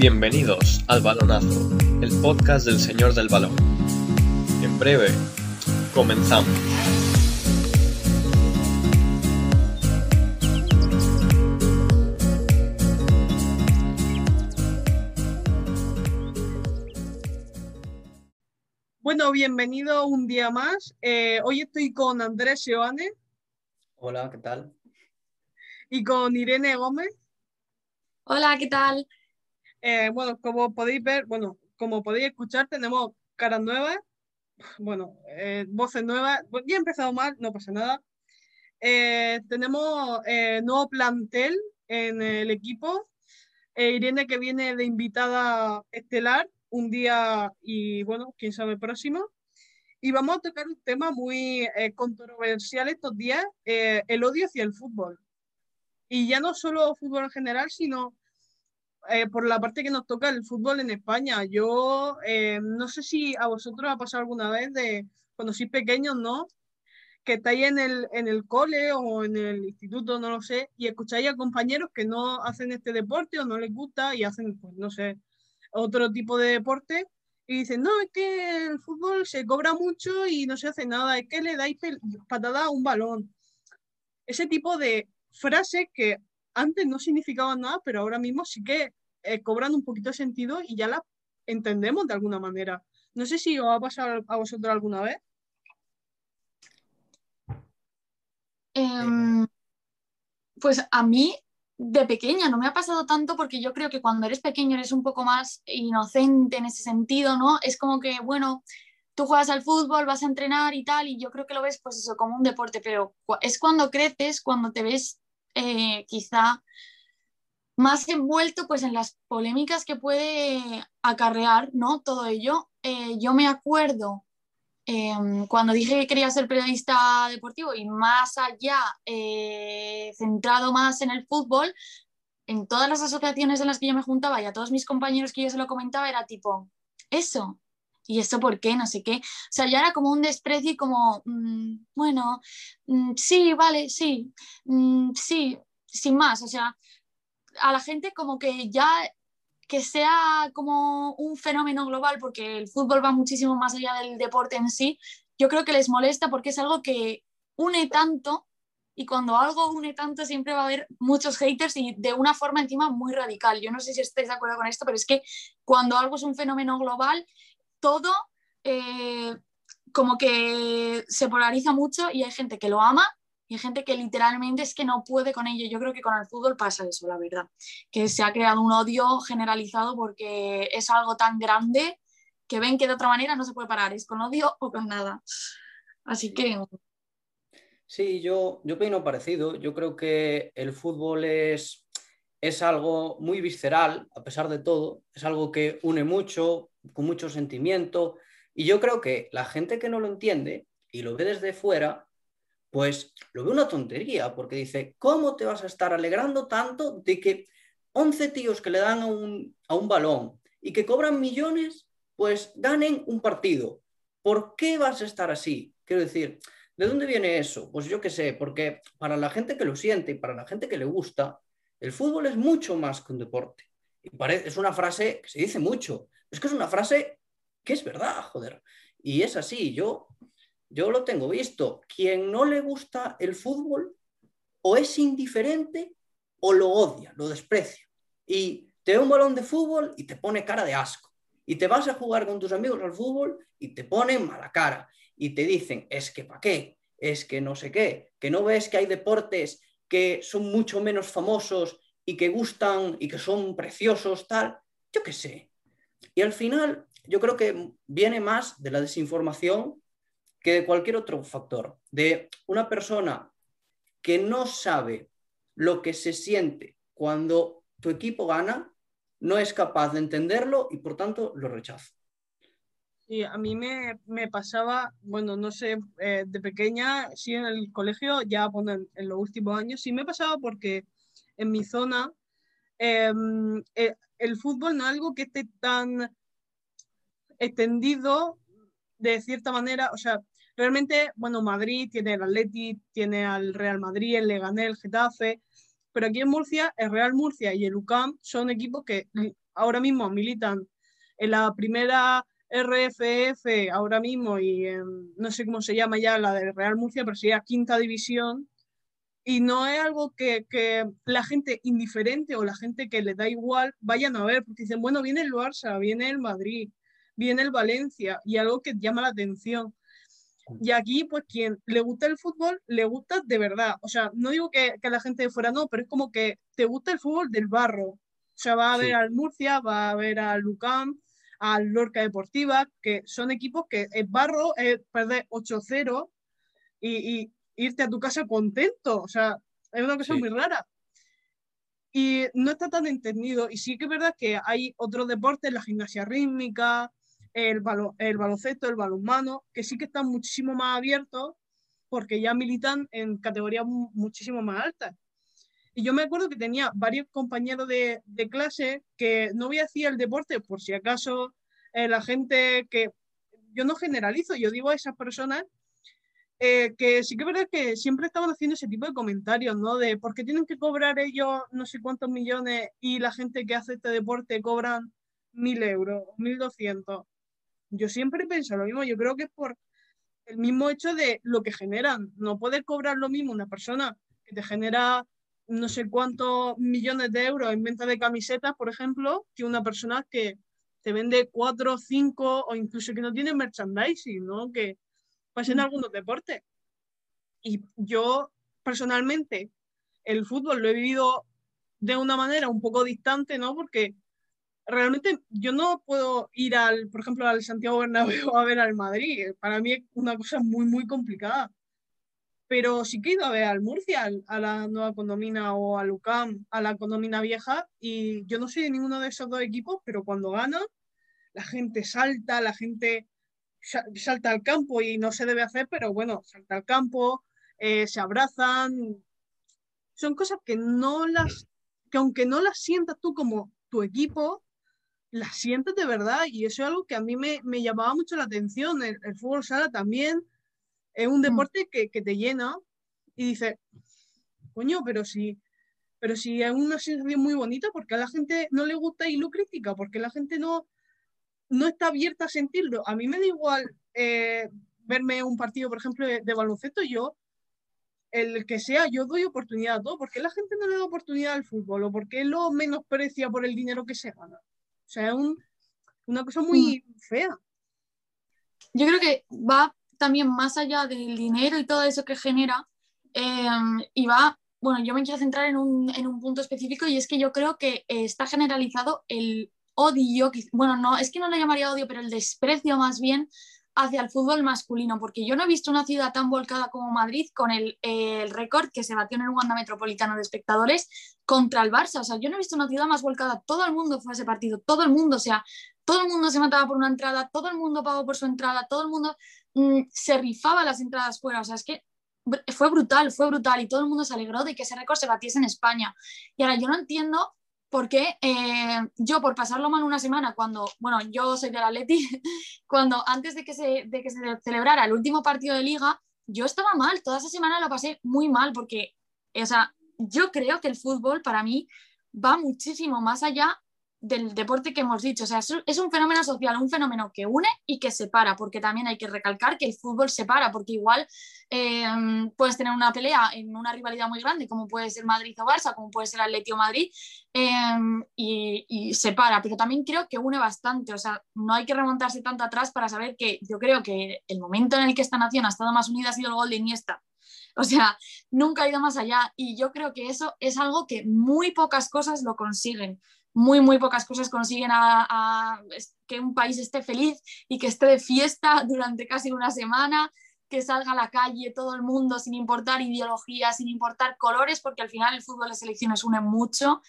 Bienvenidos al Balonazo, el podcast del Señor del Balón. En breve, comenzamos. Bueno, bienvenido un día más. Eh, hoy estoy con Andrés Seoane Hola, ¿qué tal? y con Irene Gómez. Hola, ¿qué tal? Eh, bueno, como podéis ver, bueno, como podéis escuchar, tenemos caras nuevas, bueno, eh, voces nuevas. Ya he empezado mal, no pasa nada. Eh, tenemos eh, nuevo plantel en el equipo. Eh, Irene que viene de invitada estelar un día y bueno, quién sabe próximo. Y vamos a tocar un tema muy eh, controversial estos días, el odio hacia el fútbol. Y ya no solo fútbol en general, sino eh, por la parte que nos toca el fútbol en España. Yo eh, no sé si a vosotros ha pasado alguna vez de cuando sois pequeños, ¿no? Que estáis en el, en el cole o en el instituto, no lo sé, y escucháis a compañeros que no hacen este deporte o no les gusta y hacen, pues no sé, otro tipo de deporte. Y dicen, no, es que el fútbol se cobra mucho y no se hace nada, es que le dais patada a un balón. Ese tipo de frases que antes no significaban nada, pero ahora mismo sí que eh, cobran un poquito de sentido y ya las entendemos de alguna manera. No sé si os ha pasado a vosotros alguna vez. Em, pues a mí de pequeña no me ha pasado tanto porque yo creo que cuando eres pequeño eres un poco más inocente en ese sentido, ¿no? Es como que, bueno, tú juegas al fútbol, vas a entrenar y tal, y yo creo que lo ves pues eso como un deporte, pero es cuando creces, cuando te ves eh, quizá más envuelto pues en las polémicas que puede acarrear, ¿no? Todo ello. Eh, yo me acuerdo eh, cuando dije que quería ser periodista deportivo y más allá, centrado más en el fútbol, en todas las asociaciones en las que yo me juntaba y a todos mis compañeros que yo se lo comentaba, era tipo, eso. ¿Y eso por qué? No sé qué. O sea, ya era como un desprecio y como, mm, bueno, mm, sí, vale, sí, mm, sí, sin más. O sea, a la gente como que ya que sea como un fenómeno global, porque el fútbol va muchísimo más allá del deporte en sí, yo creo que les molesta porque es algo que une tanto y cuando algo une tanto siempre va a haber muchos haters y de una forma encima muy radical. Yo no sé si estáis de acuerdo con esto, pero es que cuando algo es un fenómeno global, todo eh, como que se polariza mucho y hay gente que lo ama y hay gente que literalmente es que no puede con ello. Yo creo que con el fútbol pasa eso, la verdad, que se ha creado un odio generalizado porque es algo tan grande que ven que de otra manera no se puede parar, es con odio o con nada. Así que Sí, yo, yo opino parecido. Yo creo que el fútbol es, es algo muy visceral, a pesar de todo. Es algo que une mucho, con mucho sentimiento. Y yo creo que la gente que no lo entiende y lo ve desde fuera, pues lo ve una tontería, porque dice, ¿cómo te vas a estar alegrando tanto de que 11 tíos que le dan a un, a un balón y que cobran millones, pues ganen un partido? ¿Por qué vas a estar así? Quiero decir, ¿de dónde viene eso? Pues yo qué sé, porque para la gente que lo siente y para la gente que le gusta, el fútbol es mucho más que un deporte. Y es una frase que se dice mucho, es que es una frase que es verdad, joder. Y es así, yo, yo lo tengo visto. Quien no le gusta el fútbol o es indiferente o lo odia, lo desprecia. Y te da un balón de fútbol y te pone cara de asco. Y te vas a jugar con tus amigos al fútbol y te ponen mala cara. Y te dicen, es que para qué, es que no sé qué, que no ves que hay deportes que son mucho menos famosos y que gustan y que son preciosos, tal. Yo qué sé. Y al final, yo creo que viene más de la desinformación que de cualquier otro factor. De una persona que no sabe lo que se siente cuando tu equipo gana, no es capaz de entenderlo y por tanto lo rechaza. Y a mí me, me pasaba, bueno, no sé, eh, de pequeña, sí en el colegio, ya en, los últimos años, sí me pasaba porque en mi zona eh, eh, el fútbol no es algo que esté tan extendido de cierta manera, o sea, realmente, bueno, Madrid tiene el Atleti, tiene al Real Madrid, el Leganés, el Getafe, pero aquí en Murcia, el Real Murcia y el UCAM son equipos que ahora mismo militan en la primera RFF ahora mismo y no sé cómo se llama ya la de Real Murcia, pero sería quinta división. Y no es algo que, que, la gente indiferente o la gente que le da igual vayan a ver, porque dicen, bueno, viene el Barça, viene el Madrid, viene el Valencia, y algo que llama la atención. Y aquí, pues, quien le gusta el fútbol, le gusta de verdad. O sea, no digo que, que la gente de fuera no, pero es como que te gusta el fútbol del barro. O sea, va a ver al Murcia, va a ver al Lucam, al Lorca Deportiva, que son equipos que es barro, es perder 8-0 y, y, irte a tu casa contento. O sea, es una cosa muy rara. Y no está tan entendido. Y sí que es verdad que hay otros deportes, la gimnasia rítmica, el, el baloncesto, el balonmano, que sí que están muchísimo más abiertos porque ya militan en categorías muchísimo más altas. Y yo me acuerdo que tenía varios compañeros de, de clase que no voy a decir el deporte por si acaso eh, la gente que, yo no generalizo, yo digo a esas personas eh, que sí que es verdad que siempre estaban haciendo ese tipo de comentarios, ¿no? De por qué tienen que cobrar ellos no sé cuántos millones y la gente que hace este deporte cobran mil euros, mil doscientos yo siempre pienso lo mismo, yo creo que es por el mismo hecho de lo que generan. No puedes cobrar lo mismo una persona que te genera no sé cuántos millones de euros en venta de camisetas, por ejemplo, que una persona que te vende cuatro, cinco o incluso que no tiene merchandising, ¿no? Que pasa en algunos deportes. Y yo personalmente el fútbol lo he vivido de una manera un poco distante, ¿no? Porque realmente yo no puedo ir al, por ejemplo, al Santiago Bernabéu a ver al Madrid. Para mí es una cosa muy, muy complicada. Pero sí que he ido a ver al Murcia, a la nueva condomina o al UCAM, a la condomina vieja. Y yo no soy de ninguno de esos dos equipos, pero cuando gana, la gente salta, la gente salta al campo y no se debe hacer, pero bueno, salta al campo, eh, se abrazan. Son cosas que no las, que aunque no las sientas tú como tu equipo, la sientes de verdad y eso es algo que a mí me, me llamaba mucho la atención. El, fútbol sala también es un mm. deporte que, que, te llena y dice coño, pero si, pero si es una sensación muy bonita, porque a la gente no le gusta y lo critica, porque la gente no, no está abierta a sentirlo. A mí me da igual eh, verme un partido, por ejemplo, de, de, baloncesto, yo, el que sea, yo doy oportunidad a todo, porque la gente no le da oportunidad al fútbol o porque lo menosprecia por el dinero que se gana. O sea, es una cosa muy mm. fea. Yo creo que va también más allá del dinero y todo eso que genera em, y va, bueno, yo me quiero centrar en un, en un, punto específico y es que yo creo que está generalizado el odio, bueno, no, es que no lo llamaría odio, pero el desprecio más bien hacia el fútbol masculino, porque yo no he visto una ciudad tan volcada como Madrid con el, el récord que se batió en el Wanda Metropolitano de espectadores contra el Barça. O sea, yo no he visto una ciudad más volcada. Todo el mundo fue a ese partido, todo el mundo, o sea, todo el mundo se mataba por una entrada, todo el mundo pagó por su entrada, todo el mundo mm, se rifaba las entradas fuera. O sea, es que fue brutal, fue brutal y todo el mundo se alegró de que ese récord se batiese en España. Y ahora yo no entiendo porque eh, yo por pasarlo mal una semana, cuando, bueno, yo soy del Atleti, cuando antes de que, se, de que se celebrara el último partido de liga, yo estaba mal, toda esa semana la pasé muy mal porque, o sea, yo creo que el fútbol para mí va muchísimo más allá del deporte que hemos dicho. O sea, es un fenómeno social, un fenómeno que une y que separa, porque también hay que recalcar que el fútbol separa, porque igual eh, puedes tener una pelea en una rivalidad muy grande, como puede ser Madrid o Barça, como puede ser Atlético Madrid, eh, y, y, separa, pero también creo que une bastante. O sea, no hay que remontarse tanto atrás para saber que yo creo que el momento en el que esta nación ha estado más unida ha sido el gol de Iniesta. O sea, nunca ha ido más allá y yo creo que eso es algo que muy pocas cosas lo consiguen muy, muy pocas cosas consiguen que un país esté feliz y que esté de fiesta durante casi una semana, que salga a la calle todo el mundo sin importar ideología, sin importar colores, porque al final el fútbol de selecciones une mucho.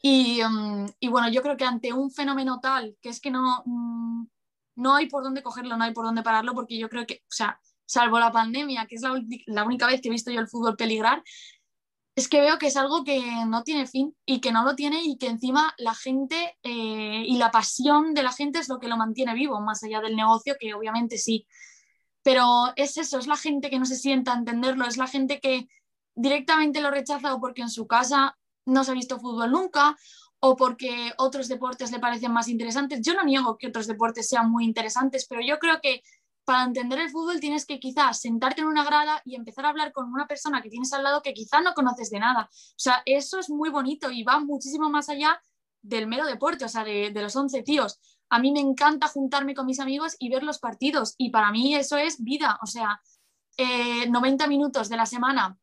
Y, mm, y, bueno, yo creo que ante un fenómeno tal, que es que no, mm, no hay por dónde cogerlo, no hay por dónde pararlo, porque yo creo que, o sea, salvo la pandemia, que es la, la única vez que he visto yo el fútbol peligrar, es que veo que es algo que no tiene fin y que no lo tiene y que encima la gente eh, y la pasión de la gente es lo que lo mantiene vivo, más allá del negocio, que obviamente sí. Pero es eso, es la gente que no se sienta a entenderlo, es la gente que directamente lo rechaza o porque en su casa no se ha visto fútbol nunca o porque otros deportes le parecen más interesantes. Yo no niego que otros deportes sean muy interesantes, pero yo creo que para entender el fútbol tienes que quizás sentarte en una grada y empezar a hablar con una persona que tienes al lado que quizás no conoces de nada. O sea, eso es muy bonito y va muchísimo más allá del mero deporte, o sea, de, los 11 tíos. A mí me encanta juntarme con mis amigos y ver los partidos y para mí eso es vida, o sea, 90 eh, minutos de la semana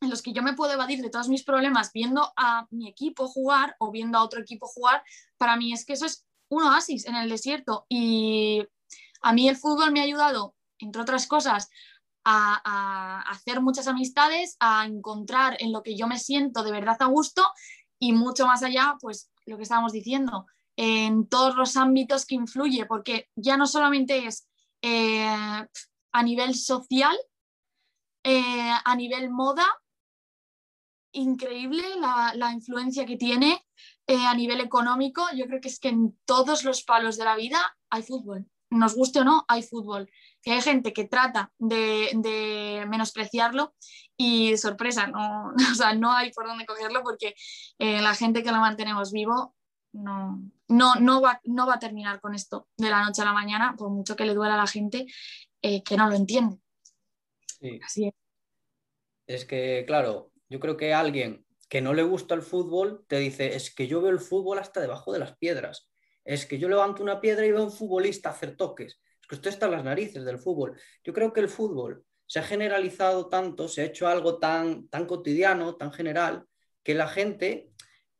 en los que yo me puedo evadir de todos mis problemas viendo a mi equipo jugar o viendo a otro equipo jugar, para mí es que eso es un oasis en el desierto y a mí el fútbol me ha ayudado, entre otras cosas, a, hacer muchas amistades, a encontrar en lo que yo me siento de verdad a gusto y mucho más allá, pues lo que estábamos diciendo, en todos los ámbitos que influye, porque ya no solamente es eh, a nivel social, eh, a nivel moda, increíble la, influencia que tiene eh, a nivel económico. Yo creo que es que en todos los palos de la vida hay fútbol nos guste o no, hay fútbol. Que hay gente que trata de, menospreciarlo y sorpresa, no, no hay por dónde cogerlo porque eh, la gente que lo mantenemos vivo no, no, no, va, no va a terminar con esto de la noche a la mañana, por mucho que le duela a la gente eh, que no lo entiende. Así es. Es que, claro, yo creo que alguien que no le gusta el fútbol te dice, es que yo veo el fútbol hasta debajo de las piedras es que yo levanto una piedra y veo a un futbolista hacer toques. Es que usted está en las narices del fútbol. Yo creo que el fútbol se ha generalizado tanto, se ha hecho algo tan, tan cotidiano, tan general, que la gente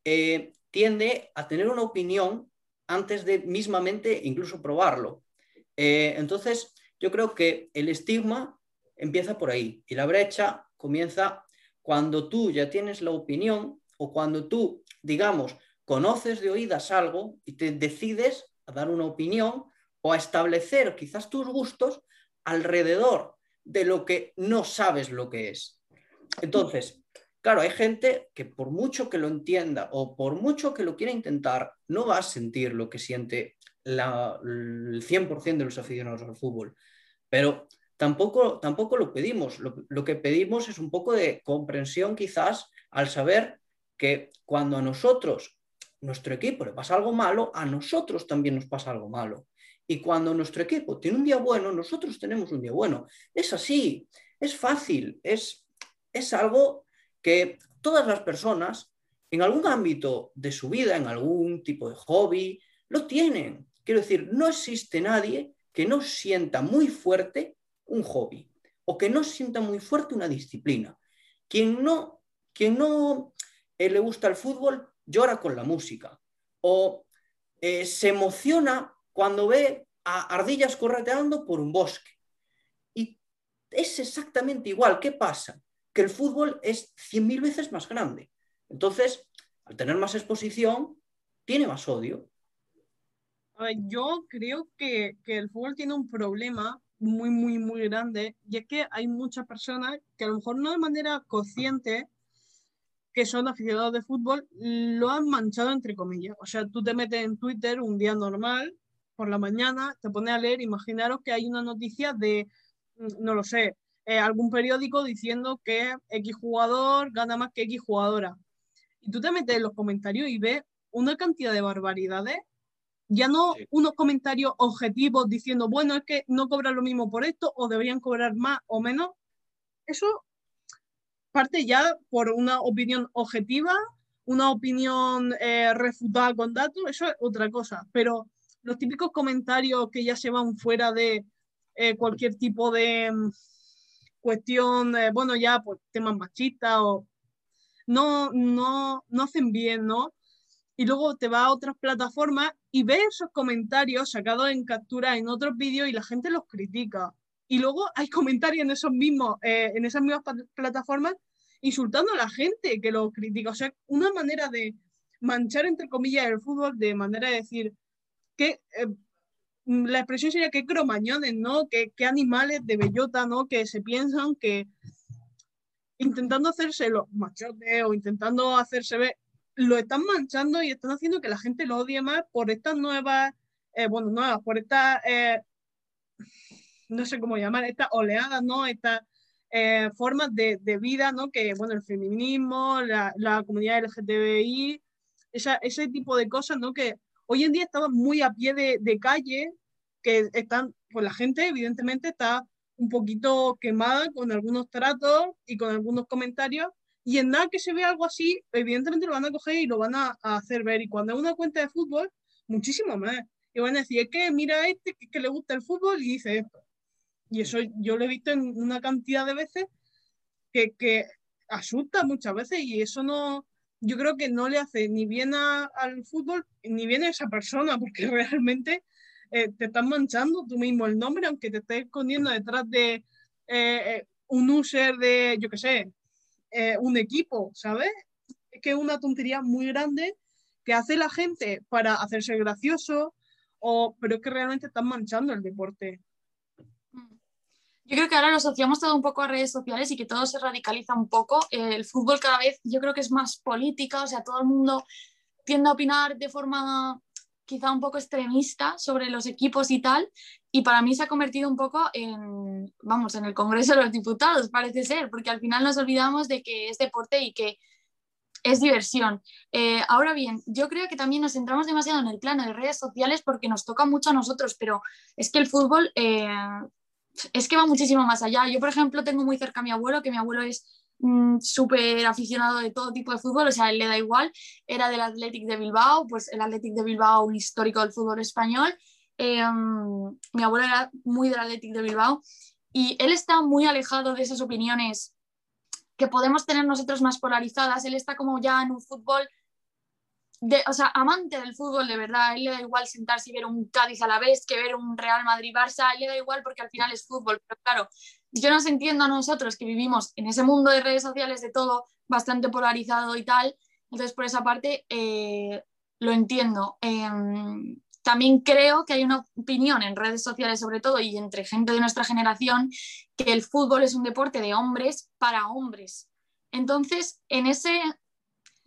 eh, tiende a tener una opinión antes de mismamente incluso probarlo. Eh, entonces, yo creo que el estigma empieza por ahí y la brecha comienza cuando tú ya tienes la opinión o cuando tú, digamos, conoces de oídas algo y te decides a dar una opinión o a establecer quizás tus gustos alrededor de lo que no sabes lo que es. Entonces, claro, hay gente que por mucho que lo entienda o por mucho que lo quiera intentar, no va a sentir lo que siente la, el 100% de los aficionados al fútbol. Pero tampoco, tampoco lo pedimos. Lo, lo que pedimos es un poco de comprensión quizás al saber que cuando a nosotros nuestro equipo le pasa algo malo, a nosotros también nos pasa algo malo. Y cuando nuestro equipo tiene un día bueno, nosotros tenemos un día bueno. Es así, es fácil, es, es algo que todas las personas en algún ámbito de su vida, en algún tipo de hobby, lo tienen. Quiero decir, no existe nadie que no sienta muy fuerte un hobby o que no sienta muy fuerte una disciplina. Quien no, quien no eh, le gusta el fútbol llora con la música o eh, se emociona cuando ve a ardillas correteando por un bosque. Y es exactamente igual. ¿Qué pasa? Que el fútbol es 100.000 veces más grande. Entonces, al tener más exposición, tiene más odio. yo creo que, que el fútbol tiene un problema muy, muy, muy grande, y es que hay muchas personas que a lo mejor no de manera consciente que son aficionados de fútbol lo han manchado entre comillas. O sea, tú te metes en Twitter un día normal, por la mañana, te pones a leer, imaginaros que hay una noticia de, mm, no lo sé, eh, algún periódico diciendo que X jugador gana más que X jugadora. Y tú te metes en los comentarios y ves una cantidad de barbaridades, ya no unos comentarios objetivos diciendo, bueno, es que no cobran lo mismo por esto o deberían cobrar más o menos. Eso parte ya por una opinión objetiva, una opinión eh, refutada con datos, eso es otra cosa. Pero los típicos comentarios que ya se van fuera de eh, cualquier tipo de mm, cuestión, eh, bueno, ya pues temas machistas o no, no, no hacen bien, ¿no? Y luego te va a otras plataformas y ves esos comentarios sacados en captura en otros vídeos y la gente los critica. Y luego hay comentarios en, esos mismos, eh, en esas mismas plataformas insultando a la gente que lo critica. O sea, una manera de manchar, entre comillas, el fútbol, de manera de decir que eh, la expresión sería que cromañones, ¿no? Que, animales de bellota, ¿no? Que se piensan que intentando hacerse los machotes o intentando hacerse ver, lo están manchando y están haciendo que la gente lo odie más por estas nuevas, eh, bueno, nuevas, por estas no sé cómo llamar, estas oleadas, ¿no? Estas eh, formas de, de, vida, ¿no? Que, bueno, el feminismo, la, comunidad LGTBI, ese tipo de cosas, ¿no? Que hoy en día estaban muy a pie de, calle, que están, pues la gente evidentemente está un poquito quemada con algunos tratos y con algunos comentarios y en nada que se vea algo así, evidentemente lo van a coger y lo van a, hacer ver. Y cuando es una cuenta de fútbol, muchísimo más. Y van a decir, es que mira este que, le gusta el fútbol y dice esto. Y eso yo lo he visto en una cantidad de veces que, asusta muchas veces y eso no, yo creo que no le hace ni bien al fútbol ni bien a esa persona, porque realmente eh, te estás manchando tú mismo el nombre, aunque te estés escondiendo detrás de eh, eh, un user de, yo qué sé, un equipo, ¿sabes? Es que es una tontería muy grande que hace la gente para hacerse gracioso, o, pero es que realmente están manchando el deporte. Yo creo que ahora lo asociamos todo un poco a redes sociales y que todo se radicaliza un poco. El fútbol cada vez yo creo que es más política, o sea, todo el mundo tiende a opinar de forma quizá un poco extremista sobre los equipos y tal, y para mí se ha convertido un poco en, vamos, en el Congreso de los Diputados, parece ser, porque al final nos olvidamos de que es deporte y que es diversión. Eh, ahora bien, yo creo que también nos centramos demasiado en el plano de redes sociales porque nos toca mucho a nosotros, pero es que el fútbol eh, es que va muchísimo más allá. Yo, por ejemplo, tengo muy cerca a mi abuelo, que mi abuelo es Mm, súper aficionado de todo tipo de fútbol, o sea, él le da igual, era del Athletic de Bilbao, pues el Athletic de Bilbao, un histórico del fútbol español. Em, mi abuelo era muy del Athletic de Bilbao y él está muy alejado de esas opiniones que podemos tener nosotros más polarizadas. Él está como ya en un fútbol de, o sea, amante del fútbol de verdad, a él le da igual sentarse y ver un Cádiz a la vez que ver un Real Madrid-Barça, a él le da igual porque al final es fútbol, pero claro, yo nos entiendo a nosotros que vivimos en ese mundo de redes sociales de todo bastante polarizado y tal, entonces por esa parte eh, lo entiendo. Em, también creo que hay una opinión en redes sociales sobre todo y entre gente de nuestra generación que el fútbol es un deporte de hombres para hombres. Entonces, en ese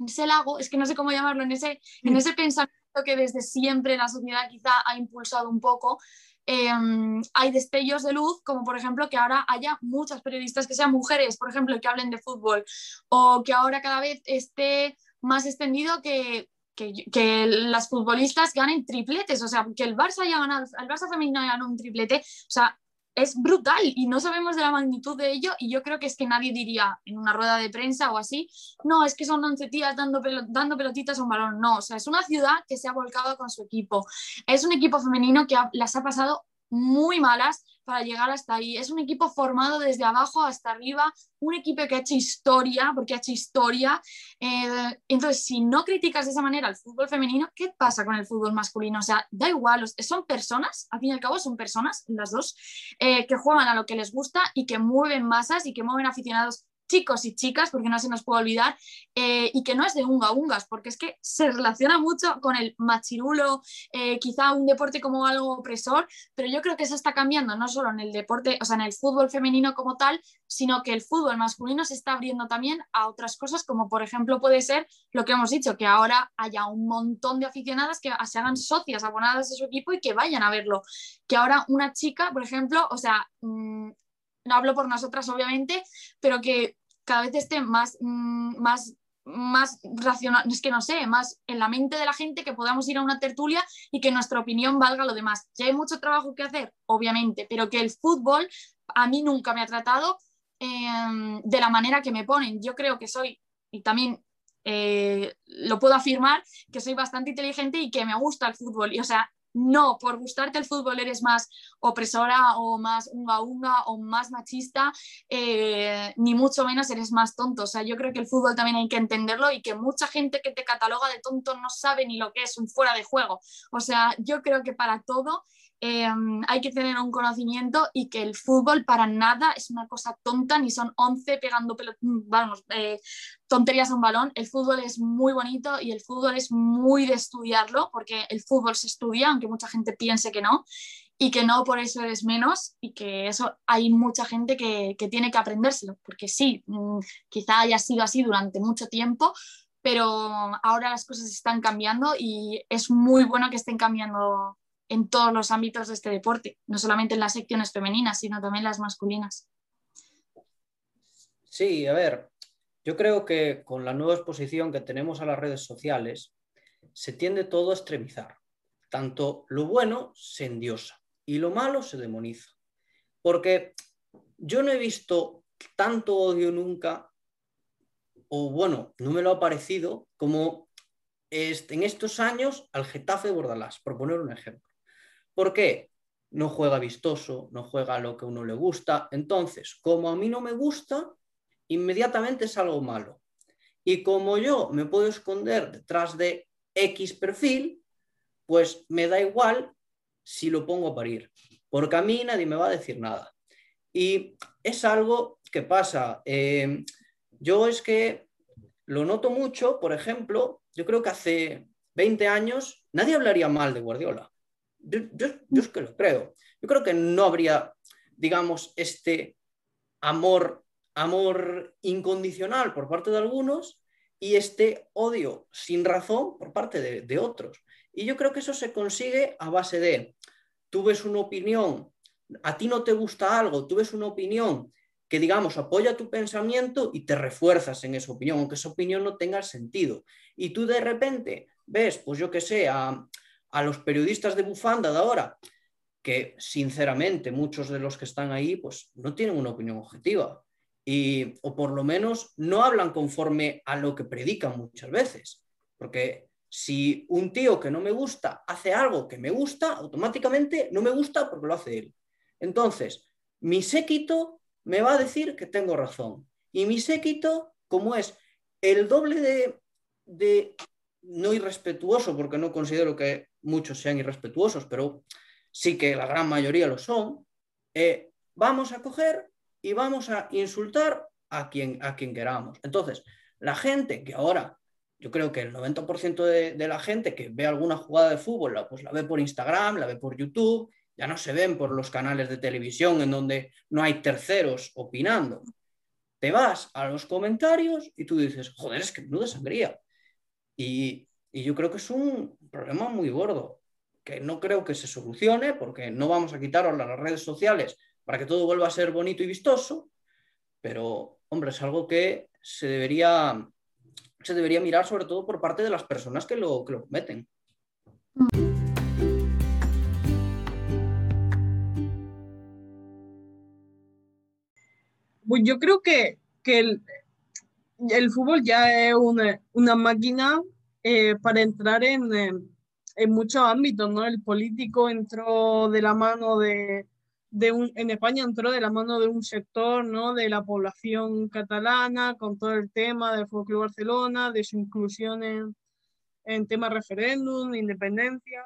ese lago, es que no sé cómo llamarlo, en ese, en mm. ese pensamiento que desde siempre la sociedad quizá ha impulsado un poco, em, hay destellos de luz, como por ejemplo que ahora haya muchas periodistas que sean mujeres, por ejemplo, que hablen de fútbol, o que ahora cada vez esté más extendido que, que, las futbolistas ganen tripletes, o sea, que el Barça haya ganado, el Barça femenino haya ganado un triplete, o sea, es brutal y no sabemos de la magnitud de ello y yo creo que es que nadie diría en una rueda de prensa o así, no, es que son 11 tías dando, dando pelotitas a un balón, no, o sea, es una ciudad que se ha volcado con su equipo, es un equipo femenino que las ha pasado muy malas para llegar hasta ahí. Es un equipo formado desde abajo hasta arriba, un equipo que ha hecho historia, porque ha hecho historia. Eh, entonces, si no criticas de esa manera el fútbol femenino, ¿qué pasa con el fútbol masculino? O sea, da igual, son personas, al fin y al cabo son personas, las dos, eh, que juegan a lo que les gusta y que mueven masas y que mueven aficionados chicos y chicas, porque no se nos puede olvidar, eh, y que no es de unga ungas, porque es que se relaciona mucho con el machirulo, eh, quizá un deporte como algo opresor, pero yo creo que eso está cambiando, no solo en el deporte, o sea, en el fútbol femenino como tal, sino que el fútbol masculino se está abriendo también a otras cosas, como por ejemplo puede ser lo que hemos dicho, que ahora haya un montón de aficionadas que se hagan socias abonadas de su equipo y que vayan a verlo. Que ahora una chica, por ejemplo, o sea, mm, no hablo por nosotras obviamente, pero que cada vez esté más, mm, más, más racional, es que no sé, más en la mente de la gente que podamos ir a una tertulia y que nuestra opinión valga lo demás. Ya hay mucho trabajo que hacer, obviamente, pero que el fútbol a mí nunca me ha tratado em, de la manera que me ponen. Yo creo que soy, y también eh, lo puedo afirmar, que soy bastante inteligente y que me gusta el fútbol. Y o sea, no, por gustarte el fútbol eres más opresora o más unga unga o más machista, eh, ni mucho menos eres más tonto. O sea, yo creo que el fútbol también hay que entenderlo y que mucha gente que te cataloga de tonto no sabe ni lo que es un fuera de juego. O sea, yo creo que para todo Em, hay que tener un conocimiento y que el fútbol para nada es una cosa tonta, ni son 11 pegando mm, vamos, eh, tonterías a un balón. El fútbol es muy bonito y el fútbol es muy de estudiarlo, porque el fútbol se estudia, aunque mucha gente piense que no, y que no por eso eres menos, y que eso hay mucha gente que, que tiene que aprendérselo, porque sí, mm, quizá haya sido así durante mucho tiempo, pero ahora las cosas están cambiando y es muy bueno que estén cambiando en todos los ámbitos de este deporte, no solamente en las secciones femeninas, sino también las masculinas. Sí, a ver, yo creo que con la nueva exposición que tenemos a las redes sociales, se tiende todo a extremizar. Tanto lo bueno se endiosa y lo malo se demoniza. Porque yo no he visto tanto odio nunca, o bueno, no me lo ha parecido como en estos años al Getafe Bordalás, por poner un ejemplo. ¿Por qué? No juega vistoso, no juega lo que a uno le gusta. Entonces, como a mí no me gusta, inmediatamente es algo malo. Y como yo me puedo esconder detrás de X perfil, pues me da igual si lo pongo a parir, porque a mí nadie me va a decir nada. Y es algo que pasa. Eh, yo es que lo noto mucho, por ejemplo, yo creo que hace 20 años nadie hablaría mal de Guardiola. Yo, es que lo creo. Yo creo que no habría, digamos, este amor, amor incondicional por parte de algunos y este odio sin razón por parte de, de otros. Y yo creo que eso se consigue a base de, tú ves una opinión, a ti no te gusta algo, tú ves una opinión que, digamos, apoya tu pensamiento y te refuerzas en esa opinión, aunque esa opinión no tenga sentido. Y tú de repente ves, pues yo que sé, a, a los periodistas de bufanda de ahora, que sinceramente muchos de los que están ahí, pues no tienen una opinión objetiva. Y, o por lo menos no hablan conforme a lo que predican muchas veces. Porque si un tío que no me gusta hace algo que me gusta, automáticamente no me gusta porque lo hace él. Entonces, mi séquito me va a decir que tengo razón. Y mi séquito, como es el doble de, de no irrespetuoso, porque no considero que muchos sean irrespetuosos, pero sí que la gran mayoría lo son, eh, vamos a coger y vamos a insultar a quien, a quien queramos. Entonces, la gente que ahora, yo creo que el 90% de, de, la gente que ve alguna jugada de fútbol, la, pues la ve por Instagram, la ve por YouTube, ya no se ven por los canales de televisión en donde no hay terceros opinando. Te vas a los comentarios y tú dices, joder, es que menuda sangría. Y, y yo creo que es un problema muy gordo, que no creo que se solucione, porque no vamos a quitar las redes sociales para que todo vuelva a ser bonito y vistoso, pero, hombre, es algo que se debería, se debería mirar sobre todo por parte de las personas que lo, que lo cometen. Pues yo creo que, que el, el, fútbol ya es una, una máquina eh, para entrar en, en, muchos ámbitos, ¿no? El político entró de la mano de, de un, en España entró de la mano de un sector, ¿no? De la población catalana, con todo el tema del Fútbol Club Barcelona, de su inclusión en, en temas referéndum, independencia.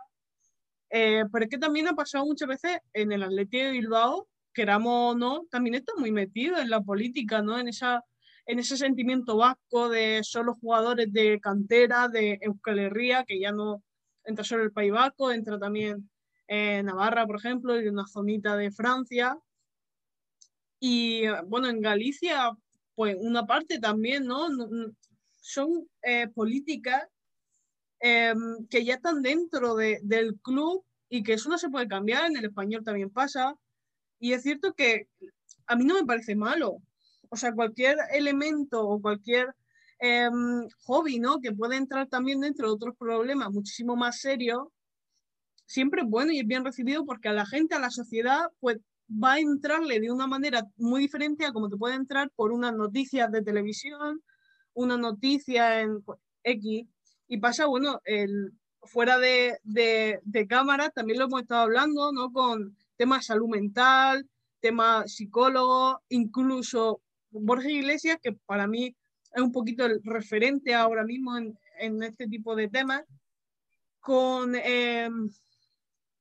Eh, pero es que también ha pasado muchas veces en el Atlético de Bilbao, queramos o no, también está muy metido en la política, ¿no? En esa en ese sentimiento vasco de solo jugadores de cantera, de Euskal Herria, que ya no entra solo el País Vasco, entra también eh, Navarra, por ejemplo, y una zonita de Francia. Y bueno, en Galicia, pues una parte también, ¿no? Son eh, políticas eh, que ya están dentro de, del club y que eso no se puede cambiar, en el español también pasa. Y es cierto que a mí no me parece malo, o sea, cualquier elemento o cualquier eh, hobby, ¿no? Que puede entrar también dentro de otros problemas muchísimo más serios, siempre es bueno y es bien recibido porque a la gente, a la sociedad, pues va a entrarle de una manera muy diferente a como te puede entrar por unas noticias de televisión, una noticia en X. Y pasa, bueno, el, fuera de, de, de cámara también lo hemos estado hablando, ¿no? Con temas salud mental, temas psicólogos, incluso Borges Iglesias, que para mí es un poquito el referente ahora mismo en, en este tipo de temas, con, eh,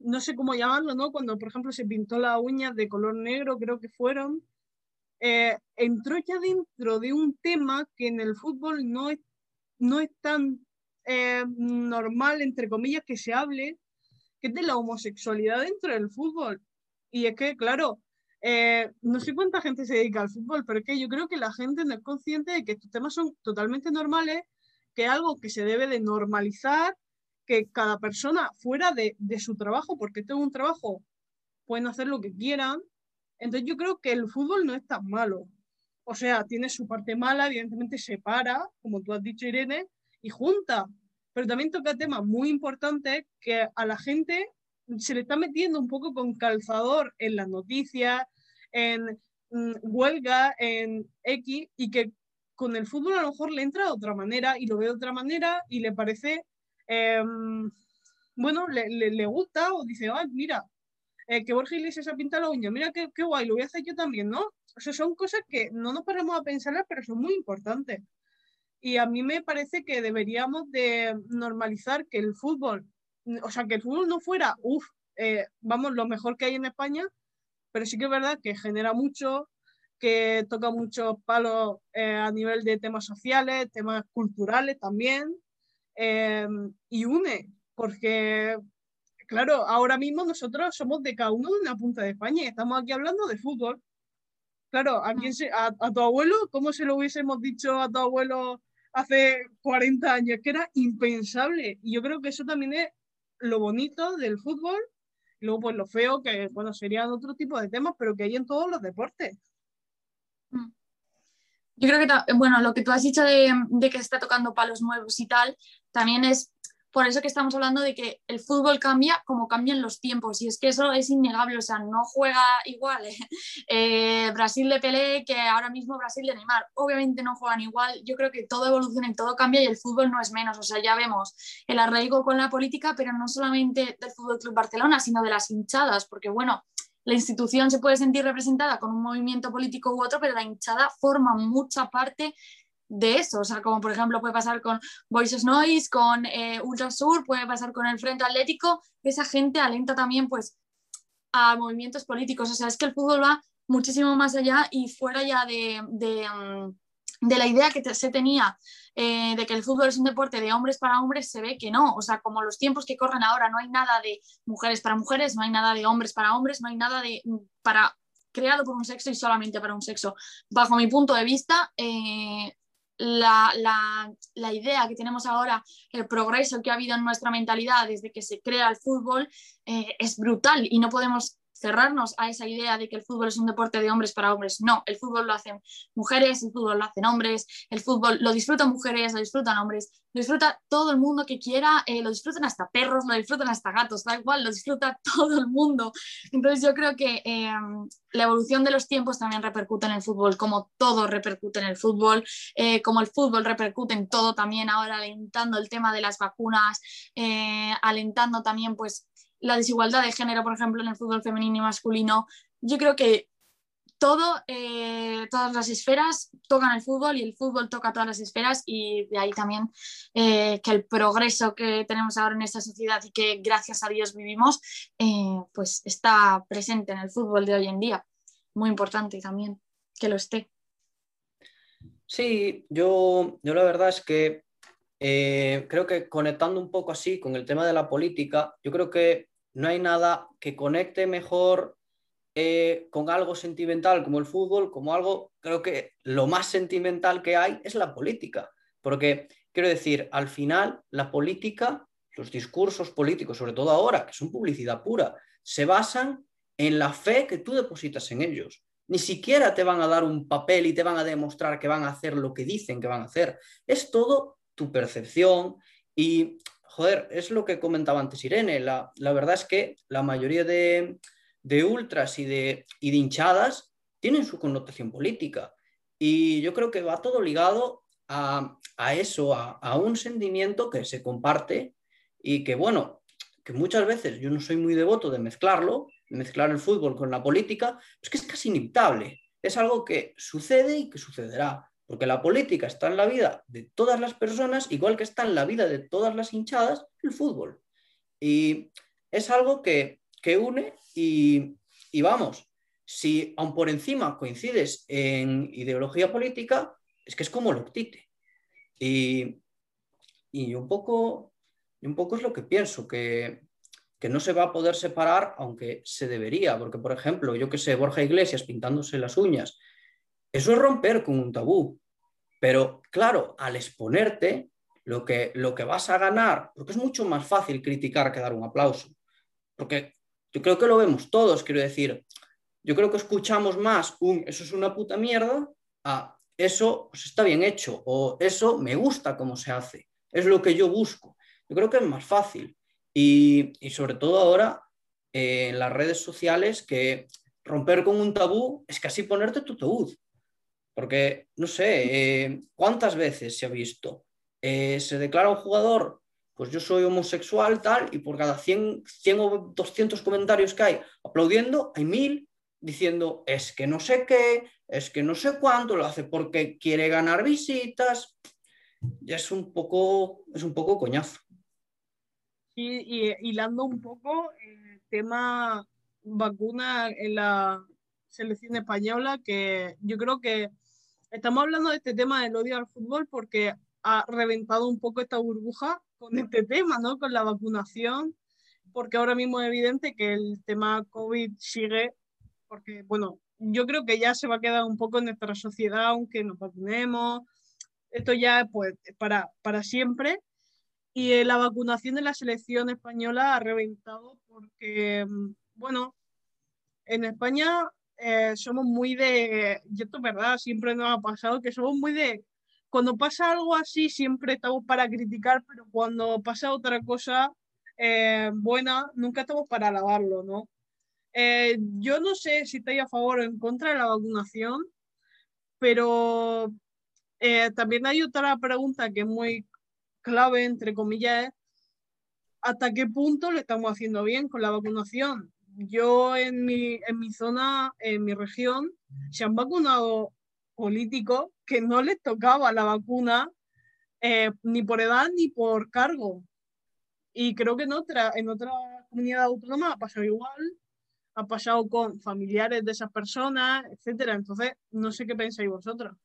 no sé cómo llamarlo, ¿no? Cuando, por ejemplo, se pintó las uñas de color negro, creo que fueron, eh, entró ya dentro de un tema que en el fútbol no es, no es tan eh, normal, entre comillas, que se hable, que es de la homosexualidad dentro del fútbol. Y es que, claro, eh, no sé cuánta gente se dedica al fútbol, pero es que yo creo que la gente no es consciente de que estos temas son totalmente normales, que es algo que se debe de normalizar, que cada persona fuera de, de su trabajo, porque esto es un trabajo, pueden hacer lo que quieran. Entonces yo creo que el fútbol no es tan malo. O sea, tiene su parte mala, evidentemente separa, como tú has dicho Irene, y junta. pero también toca temas muy importantes que a la gente se le está metiendo un poco con calzador en las noticias, en mm, huelga, en X, y que con el fútbol a lo mejor le entra de otra manera y lo ve de otra manera y le parece, em, bueno, le, le, gusta o dice, ay, mira, eh, que Borja Iglesias ha pintado la uña, mira qué, qué, guay, lo voy a hacer yo también, ¿no? O sea, son cosas que no nos paramos a pensarlas, pero son muy importantes. Y a mí me parece que deberíamos de normalizar que el fútbol, o sea, que el fútbol no fuera, uff, eh, vamos, lo mejor que hay en España, pero sí que es verdad que genera mucho, que toca muchos palos eh, a nivel de temas sociales, temas culturales también, em, y une, porque, claro, ahora mismo nosotros somos de cada uno de una punta de España y estamos aquí hablando de fútbol. Claro, ¿a, quién se, a, tu abuelo, ¿cómo se lo hubiésemos dicho a tu abuelo hace 40 años? Que era impensable. Y yo creo que eso también es lo bonito del fútbol. Luego, pues lo feo, que bueno, serían otro tipo de temas, pero que hay en todos los deportes. Mm. Yo creo que, bueno, lo que tú has dicho de, de que está tocando palos nuevos y tal, también es por eso que estamos hablando de que el fútbol cambia como cambian los tiempos y es que eso es innegable, o sea, no juega igual eh, Brasil de Pelé que ahora mismo Brasil de Neymar, obviamente no juegan igual, yo creo que todo evoluciona y todo cambia y el fútbol no es menos, o sea, ya vemos el arraigo con la política, pero no solamente del Fútbol Club Barcelona, sino de las hinchadas, porque bueno, la institución se puede sentir representada con un movimiento político u otro, pero la hinchada forma mucha parte de eso, o sea, como por ejemplo puede pasar con Voices Noise, con eh, Ultra Sur, puede pasar con el Frente Atlético, esa gente alenta también pues a movimientos políticos, o sea, es que el fútbol va muchísimo más allá y fuera ya de, de, mm, la idea que se tenía eh, de que el fútbol es un deporte de hombres para hombres, se ve que no, o sea, como los tiempos que corren ahora, no hay nada de mujeres para mujeres, no hay nada de hombres para hombres, no hay nada de mm, para creado por un sexo y solamente para un sexo. Bajo mi punto de vista, eh, la, la, idea que tenemos ahora, el progreso que ha habido en nuestra mentalidad desde que se crea el fútbol, eh, es brutal y no podemos cerrarnos a esa idea de que el fútbol es un deporte de hombres para hombres. No, el fútbol lo hacen mujeres, el fútbol lo hacen hombres, el fútbol lo disfrutan mujeres, lo disfrutan hombres, lo disfruta todo el mundo que quiera, eh, lo disfrutan hasta perros, lo disfrutan hasta gatos, da igual, lo disfruta todo el mundo. Entonces yo creo que em, la evolución de los tiempos también repercute en el fútbol, como todo repercute en el fútbol, eh, como el fútbol repercute en todo también ahora alentando el tema de las vacunas, eh, alentando también pues la desigualdad de género, por ejemplo, en el fútbol femenino y masculino. Yo creo que todo, eh, todas las esferas tocan el fútbol y el fútbol toca todas las esferas y de ahí también eh, que el progreso que tenemos ahora en esta sociedad y que gracias a Dios vivimos, eh, pues está presente en el fútbol de hoy en día. Muy importante también que lo esté. Sí, yo, yo la verdad es que creo que conectando un poco así con el tema de la política, yo creo que no hay nada que conecte mejor eh, con algo sentimental como el fútbol, como algo, creo que lo más sentimental que hay es la política. Porque, quiero decir, al final la política, los discursos políticos, sobre todo ahora, que son publicidad pura, se basan en la fe que tú depositas en ellos. Ni siquiera te van a dar un papel y te van a demostrar que van a hacer lo que dicen que van a hacer. Es todo tu percepción y joder, es lo que comentaba antes Irene, la, verdad es que la mayoría de, ultras y de, hinchadas tienen su connotación política. Y yo creo que va todo ligado a, eso, a, un sentimiento que se comparte y que, bueno, que muchas veces yo no soy muy devoto de mezclarlo, de mezclar el fútbol con la política, es que es casi inevitable. Es algo que sucede y que sucederá. Porque la política está en la vida de todas las personas, igual que está en la vida de todas las hinchadas, el fútbol. Y es algo que, une y, vamos, si aun por encima coincides en ideología política, es que es como lo octite. Y, y un, poco, un poco es lo que pienso, que, que no se va a poder separar, aunque se debería, porque por ejemplo, yo que sé, Borja Iglesias pintándose las uñas eso es romper con un tabú. Pero claro, al exponerte, lo que, lo que vas a ganar, porque es mucho más fácil criticar que dar un aplauso. Porque yo creo que lo vemos todos, quiero decir, yo creo que escuchamos más un eso es una puta mierda a eso pues, está bien hecho o eso me gusta cómo se hace, es lo que yo busco. yo creo que es más fácil. Y, sobre todo ahora eh, en las redes sociales que romper con un tabú es casi ponerte tu tabú. Porque, no sé, eh, ¿cuántas veces se ha visto? Eh, se declara un jugador, pues yo soy homosexual, tal, y por cada 100, 100 o 200 comentarios que hay aplaudiendo, hay mil diciendo, es que no sé qué, es que no sé cuánto, lo hace porque quiere ganar visitas. Ya es un poco, es un poco coñazo. Y, y hilando un poco el tema vacuna en la selección española, que yo creo que estamos hablando de este tema del odio al fútbol porque ha reventado un poco esta burbuja con este tema, ¿no? Con la vacunación, porque ahora mismo es evidente que el tema COVID sigue, porque, bueno, yo creo que ya se va a quedar un poco en nuestra sociedad, aunque nos vacunemos, esto ya, pues, para, para siempre. Y eh, la vacunación de la selección española ha reventado porque, mm, bueno, en España eh, somos muy de, y esto es verdad, siempre nos ha pasado que somos muy de, cuando pasa algo así siempre estamos para criticar, pero cuando pasa otra cosa eh, buena, nunca estamos para alabarlo, ¿no? Eh, yo no sé si estoy a favor o en contra de la vacunación, pero también hay otra pregunta que es muy clave, entre comillas, ¿hasta qué punto le estamos haciendo bien con la vacunación? Yo en mi, en mi zona, en mi región, se han vacunado políticos que no les tocaba la vacuna eh, ni por edad ni por cargo. Y creo que en otra, en otra comunidad autónoma ha pasado igual, ha pasado con familiares de esas personas, etcétera. Entonces, no sé qué pensáis vosotros.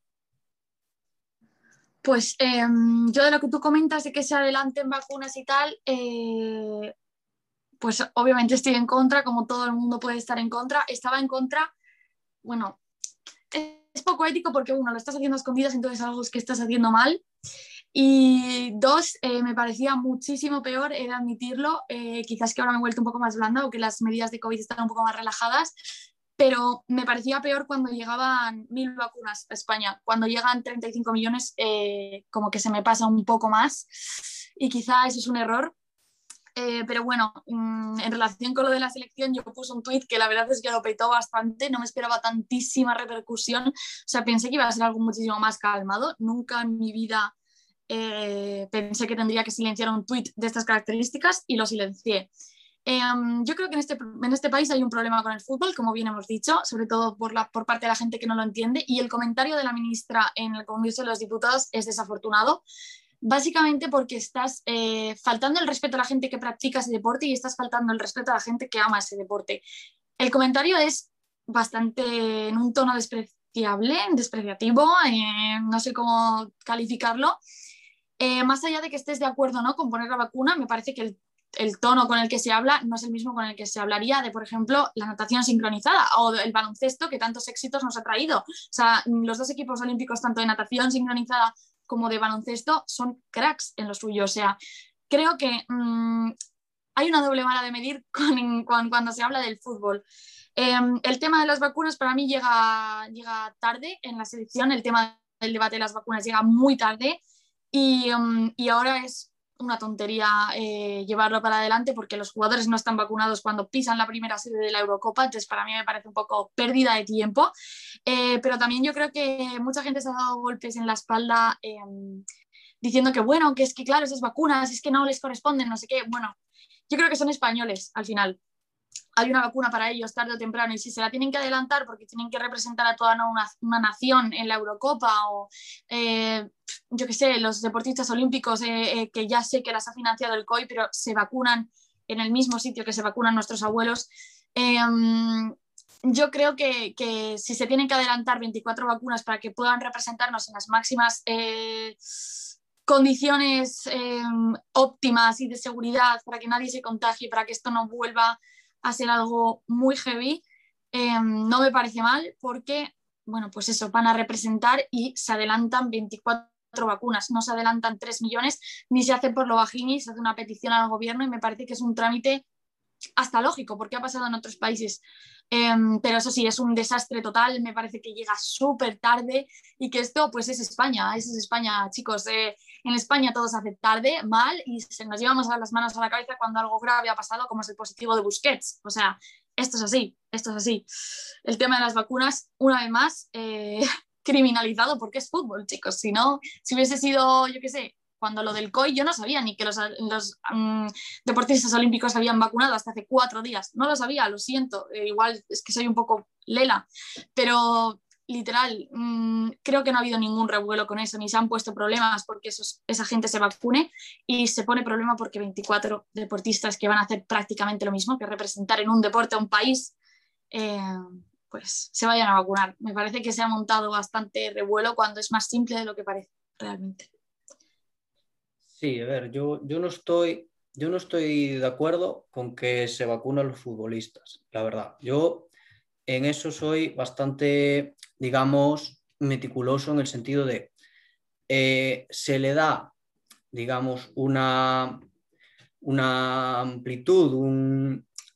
Pues em, yo de lo que tú comentas de que se adelanten vacunas y tal, eh, pues obviamente estoy en contra, como todo el mundo puede estar en contra. Estaba en contra, bueno, es poco ético porque uno, lo estás haciendo a escondidas, entonces algo es que estás haciendo mal. Y dos, eh, me parecía muchísimo peor, de admitirlo, eh, quizás que ahora me he vuelto un poco más blanda o que las medidas de COVID están un poco más relajadas, pero me parecía peor cuando llegaban mil vacunas a España. Cuando llegan 35 millones, eh, como que se me pasa un poco más y quizá eso es un error, eh, pero bueno, mm, en relación con lo de la selección, yo puse un tweet que la verdad es que lo petó bastante, no me esperaba tantísima repercusión, o sea, pensé que iba a ser algo muchísimo más calmado, nunca en mi vida eh, pensé que tendría que silenciar un tweet de estas características y lo silencié. Em, yo creo que en este, en este país hay un problema con el fútbol, como bien hemos dicho, sobre todo por, la, por parte de la gente que no lo entiende, y el comentario de la ministra en el Congreso de los Diputados es desafortunado básicamente porque estás eh, faltando el respeto a la gente que practica ese deporte y estás faltando el respeto a la gente que ama ese deporte. El comentario es bastante en un tono despreciable, despreciativo, eh, no sé cómo calificarlo. Eh, más allá de que estés de acuerdo ¿no? con poner la vacuna, me parece que el, el, tono con el que se habla no es el mismo con el que se hablaría de, por ejemplo, la natación sincronizada o el baloncesto que tantos éxitos nos ha traído. O sea, los dos equipos olímpicos, tanto de natación sincronizada como de baloncesto son cracks en lo suyo. O sea, creo que mm, hay una doble vara de medir cuando se habla del fútbol. Em, el tema de las vacunas para mí llega, llega tarde en la selección, el tema del debate de las vacunas llega muy tarde y, em, y ahora es una tontería eh, llevarlo para adelante porque los jugadores no están vacunados cuando pisan la primera sede de la Eurocopa, entonces para mí me parece un poco pérdida de tiempo, eh, pero también yo creo que mucha gente se ha dado golpes en la espalda em, diciendo que bueno, que es que claro, esas vacunas es que no les corresponden, no sé qué, bueno, yo creo que son españoles al final, hay una vacuna para ellos tarde o temprano y si se la tienen que adelantar porque tienen que representar a toda una, nación en la Eurocopa o eh, yo qué sé, los deportistas olímpicos eh, eh, que ya sé que las ha financiado el COI pero se vacunan en el mismo sitio que se vacunan nuestros abuelos. Em, yo creo que, que, si se tienen que adelantar 24 vacunas para que puedan representarnos en las máximas condiciones em, óptimas y de seguridad para que nadie se contagie, para que esto no vuelva a ser algo muy heavy, em, no me parece mal porque, bueno, pues eso, van a representar y se adelantan 24 vacunas, no se adelantan 3 millones, ni se hace por lo bajini, se hace una petición al gobierno y me parece que es un trámite hasta lógico, porque ha pasado en otros países. Em, pero eso sí, es un desastre total, me parece que llega súper tarde y que esto pues es España, es España, chicos. Eh, en España todo se hace tarde, mal y se nos llevamos las manos a la cabeza cuando algo grave ha pasado, como es el positivo de Busquets. O sea, esto es así, esto es así. El tema de las vacunas, una vez más, eh, criminalizado porque es fútbol, chicos. Si no, si hubiese sido, yo qué sé, cuando lo del COI yo no sabía ni que los, mm, deportistas olímpicos habían vacunado hasta hace cuatro días. No lo sabía, lo siento. Eh, igual es que soy un poco lela, pero literal, mm, creo que no ha habido ningún revuelo con eso, ni se han puesto problemas porque esa gente se vacune y se pone problema porque 24 deportistas que van a hacer prácticamente lo mismo, que representar en un deporte a un país, eh, pues se vayan a vacunar. Me parece que se ha montado bastante revuelo cuando es más simple de lo que parece realmente. Sí, a ver, yo, yo, no estoy, yo no estoy de acuerdo con que se vacunen los futbolistas, la verdad. Yo en eso soy bastante, digamos, meticuloso en el sentido de eh, se le da, digamos, una, una amplitud,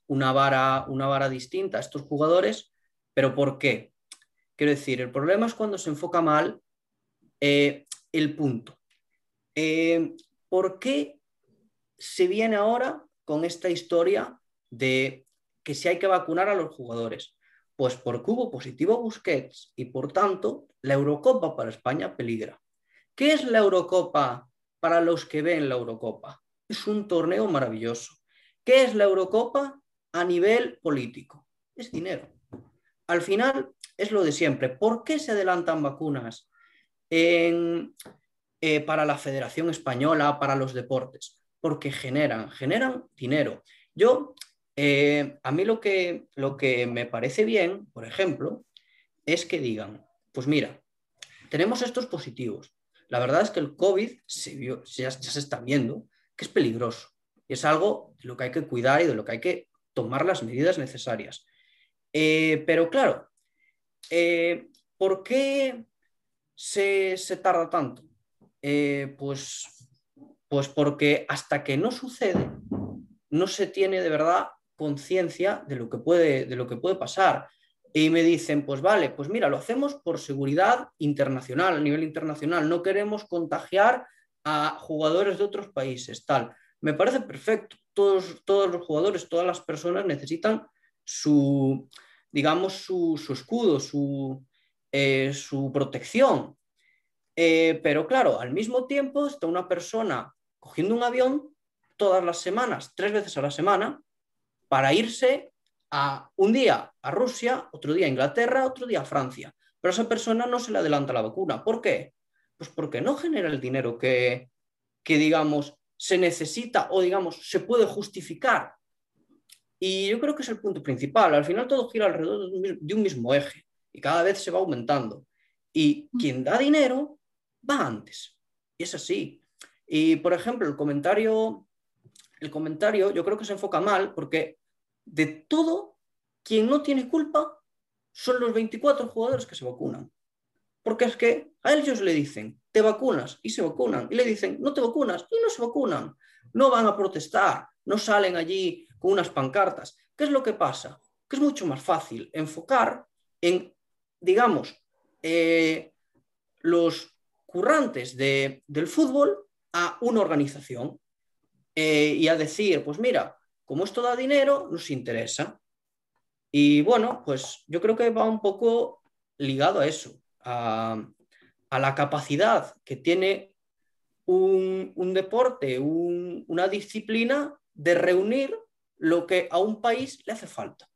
una, vara, una vara distinta a estos jugadores, pero ¿por qué? Quiero decir, el problema es cuando se enfoca mal eh, el punto. Eh, ¿por qué se viene ahora con esta historia de que si hay que vacunar a los jugadores? Pues porque hubo positivo Busquets y por tanto la Eurocopa para España peligra. ¿Qué es la Eurocopa para los que ven la Eurocopa? Es un torneo maravilloso. ¿Qué es la Eurocopa a nivel político? Es dinero. Al final es lo de siempre. ¿Por qué se adelantan vacunas eh, para la Federación Española, para los deportes, porque generan, generan dinero. Yo, eh, a mí lo que, lo que me parece bien, por ejemplo, es que digan, pues mira, tenemos estos positivos. La verdad es que el COVID se ya, se está viendo que es peligroso. Y es algo de lo que hay que cuidar y de lo que hay que tomar las medidas necesarias. Eh, pero claro, ¿por qué se, tarda tanto? Eh, pues, pues porque hasta que no sucede, no se tiene de verdad conciencia de, lo que puede, de lo que puede pasar. Y me dicen, pues vale, pues mira, lo hacemos por seguridad internacional, a nivel internacional. No queremos contagiar a jugadores de otros países, tal. Me parece perfecto. Todos, todos los jugadores, todas las personas necesitan su, digamos, su, escudo, su, eh, su protección. Eh, pero claro, al mismo tiempo está una persona cogiendo un avión todas las semanas, tres veces a la semana, para irse a un día a Rusia, otro día a Inglaterra, otro día a Francia. Pero a esa persona no se le adelanta la vacuna. ¿Por qué? Pues porque no genera el dinero que, que digamos, se necesita o, digamos, se puede justificar. Y yo creo que es el punto principal. Al final todo gira alrededor de un mismo eje y cada vez se va aumentando. Y mm. quien da dinero va antes. Y es así. Y, por ejemplo, el comentario, el comentario yo creo que se enfoca mal porque de todo, quien no tiene culpa son los 24 jugadores que se vacunan. Porque es que a ellos le dicen, te vacunas y se vacunan. Y le dicen, no te vacunas y no se vacunan. No van a protestar, no salen allí con unas pancartas. ¿Qué es lo que pasa? Que es mucho más fácil enfocar en, digamos, eh, los currantes del fútbol a una organización eh, y a decir, pues mira, como esto da dinero, nos interesa. Y bueno, pues yo creo que va un poco ligado a eso, a, la capacidad que tiene un, deporte, una disciplina de reunir lo que a un país le hace falta.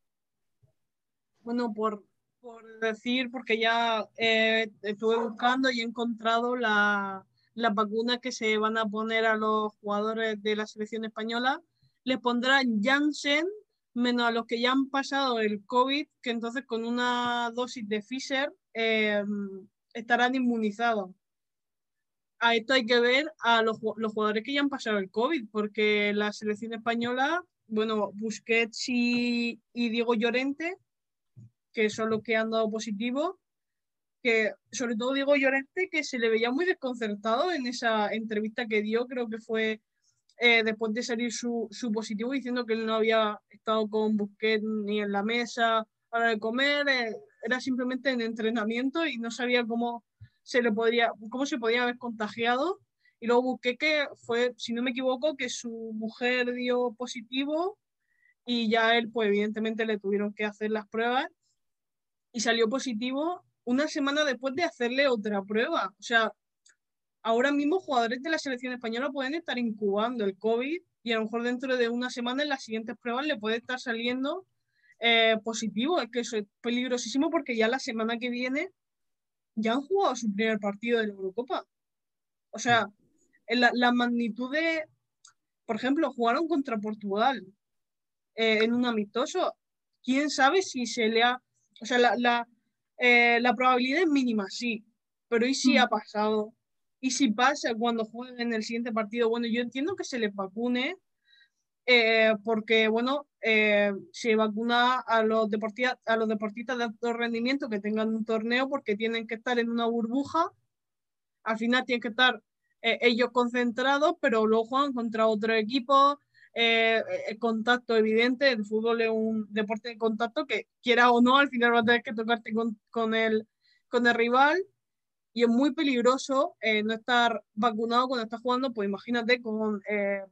Bueno, por, por decir, porque ya eh, estuve buscando y he encontrado la, las vacunas que se van a poner a los jugadores de la selección española. Les pondrán Janssen, menos a los que ya han pasado el COVID, que entonces con una dosis de Pfizer eh, estarán inmunizados. A esto hay que ver a los, los, jugadores que ya han pasado el COVID, porque la selección española, bueno, Busquets y, y Diego Llorente que son los que han dado positivo, que sobre todo Diego Llorente, que se le veía muy desconcertado en esa entrevista que dio, creo que fue eh, después de salir su, su, positivo diciendo que él no había estado con Busquets ni en la mesa para de comer, eh, era simplemente en entrenamiento y no sabía cómo se le podría, cómo se podía haber contagiado. Y luego busqué que fue, si no me equivoco, que su mujer dio positivo y ya él, pues evidentemente le tuvieron que hacer las pruebas y salió positivo una semana después de hacerle otra prueba. O sea, ahora mismo jugadores de la selección española pueden estar incubando el COVID y a lo mejor dentro de una semana en las siguientes pruebas le puede estar saliendo eh, positivo. Es que eso es peligrosísimo porque ya la semana que viene ya han jugado su primer partido de la Eurocopa. O sea, la, la magnitud de, por ejemplo, jugaron contra Portugal eh, en un amistoso. ¿Quién sabe si se le ha... O sea, la, la, eh, la probabilidad es mínima, sí, pero ¿y si ha pasado? Y si pasa cuando jueguen en el siguiente partido, bueno, yo entiendo que se les vacune, eh, porque, bueno, eh, se vacuna a los, deportistas, a los deportistas de alto rendimiento que tengan un torneo porque tienen que estar en una burbuja. Al final tienen que estar eh, ellos concentrados, pero luego juegan contra otro equipo. El contacto evidente, el fútbol es un deporte de contacto que, quiera o no, al final va a tener que tocarte con, el, con el rival y es muy peligroso eh, no estar vacunado cuando estás jugando, pues imagínate con, eh,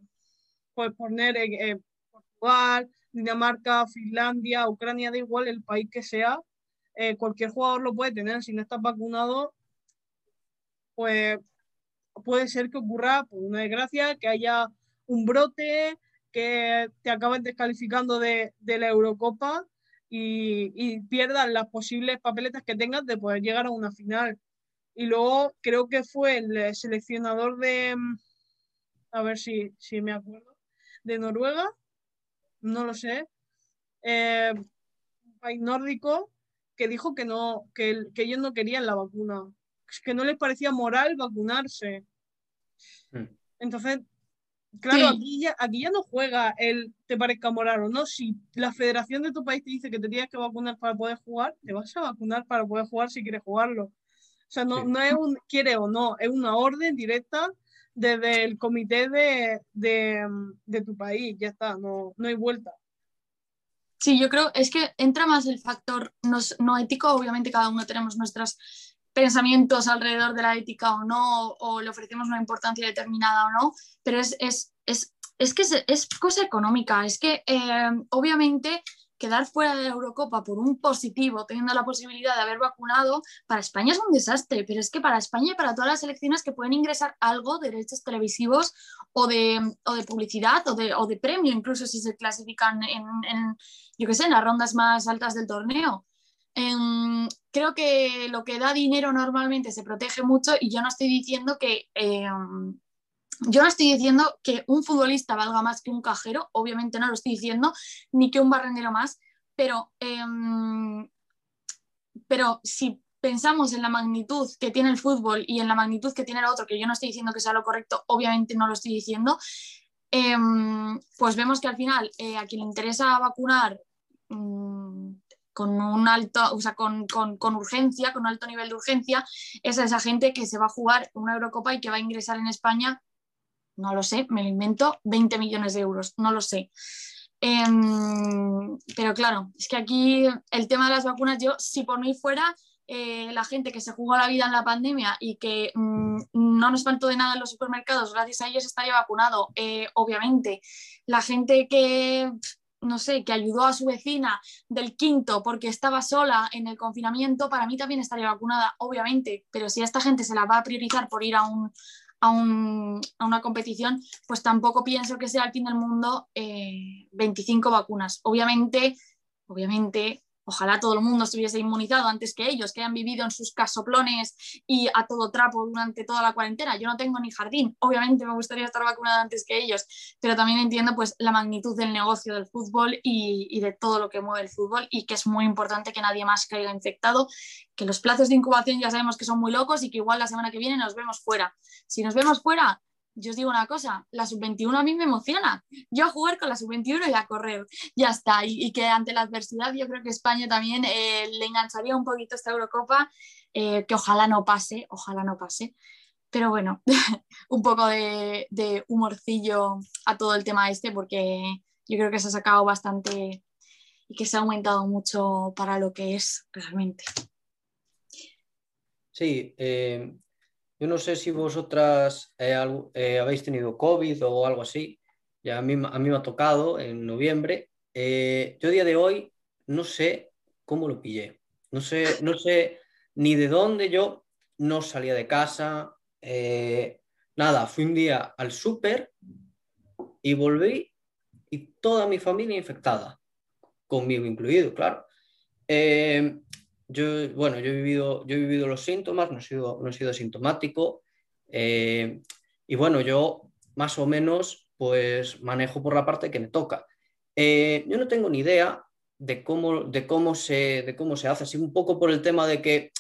puedes poner eh, Portugal, Dinamarca, Finlandia, Ucrania, da igual el país que sea, cualquier jugador lo puede tener, si no estás vacunado, pues puede ser que ocurra pues, una desgracia, que haya un brote, que te acaben descalificando de, de la Eurocopa y, y pierdas las posibles papeletas que tengas de poder llegar a una final. Y luego creo que fue el seleccionador de, mm, a ver si, si me acuerdo, de Noruega, no lo sé, eh, un país nórdico, que dijo que, no, que, que ellos no querían la vacuna, que no les parecía moral vacunarse. Hmm. Entonces, claro, aquí, ya, aquí ya no juega el te parezca moral o no. Si la federación de tu país te dice que te tienes que vacunar para poder jugar, te vas a vacunar para poder jugar si quieres jugarlo. O sea, no, no es un quiere o no, es una orden directa desde el comité de, de, de tu país, ya está, no, no hay vuelta. Sí, yo creo, es que entra más el factor no, no ético, obviamente cada uno tenemos nuestros pensamientos alrededor de la ética o no, o le ofrecemos una importancia determinada o no, pero es, es, es, es que es, cosa económica, es que eh, obviamente quedar fuera de la Eurocopa por un positivo, teniendo la posibilidad de haber vacunado, para España es un desastre, pero es que para España y para todas las selecciones que pueden ingresar algo de derechos televisivos o de, o de publicidad o de, o de, premio, incluso si se clasifican en, en, yo qué sé, en las rondas más altas del torneo. Eh, creo que lo que da dinero normalmente se protege mucho y yo no estoy diciendo que... Eh, yo no estoy diciendo que un futbolista valga más que un cajero, obviamente no lo estoy diciendo, ni que un barrendero más, pero, em, pero si pensamos en la magnitud que tiene el fútbol y en la magnitud que tiene el otro, que yo no estoy diciendo que sea lo correcto, obviamente no lo estoy diciendo, em, pues vemos que al final eh, a quien le interesa vacunar mm, con un alto, o sea, con, con, con, urgencia, con un alto nivel de urgencia, es a esa gente que se va a jugar una Eurocopa y que va a ingresar en España no lo sé, me lo invento, 20 millones de euros, no lo sé. Em, pero claro, es que aquí el tema de las vacunas, yo si por mí fuera eh, la gente que se jugó la vida en la pandemia y que mm, no nos faltó de nada en los supermercados, gracias a ellos estaría vacunado, eh, obviamente. La gente que, no sé, que ayudó a su vecina del quinto porque estaba sola en el confinamiento, para mí también estaría vacunada, obviamente, pero si a esta gente se la va a priorizar por ir a un, a, una competición, pues tampoco pienso que sea el fin del mundo 25 eh, vacunas. Obviamente, obviamente Ojalá todo el mundo estuviese inmunizado antes que ellos, que hayan vivido en sus casoplones y a todo trapo durante toda la cuarentena. Yo no tengo ni jardín, obviamente me gustaría estar vacunada antes que ellos, pero también entiendo pues la magnitud del negocio del fútbol y, y de todo lo que mueve el fútbol y que es muy importante que nadie más caiga infectado, que los plazos de incubación ya sabemos que son muy locos y que igual la semana que viene nos vemos fuera. Si nos vemos fuera, yo os digo una cosa, la sub-21 a mí me emociona. Yo a jugar con la sub-21 y a correr, ya está. Y, que ante la adversidad yo creo que España también eh, le engancharía un poquito esta Eurocopa, eh, que ojalá no pase, ojalá no pase. Pero bueno, un poco de, de humorcillo a todo el tema este porque yo creo que se ha sacado bastante y que se ha aumentado mucho para lo que es realmente. Sí, eh, yo no sé si vosotras eh, eh, habéis tenido COVID o algo así. Ya a mí, me ha tocado en noviembre. yo a día de hoy no sé cómo lo pillé. No sé, no sé ni de dónde yo no salía de casa. nada, fui un día al súper y volví y toda mi familia infectada conmigo incluido, claro. Eh, yo, bueno, yo he, vivido, yo he vivido los síntomas, no he sido, no he sido sintomático. Eh, y bueno, yo más o menos pues manejo por la parte que me toca. Eh, yo no tengo ni idea de cómo, de, cómo se, de cómo se hace, así un poco por el tema de que,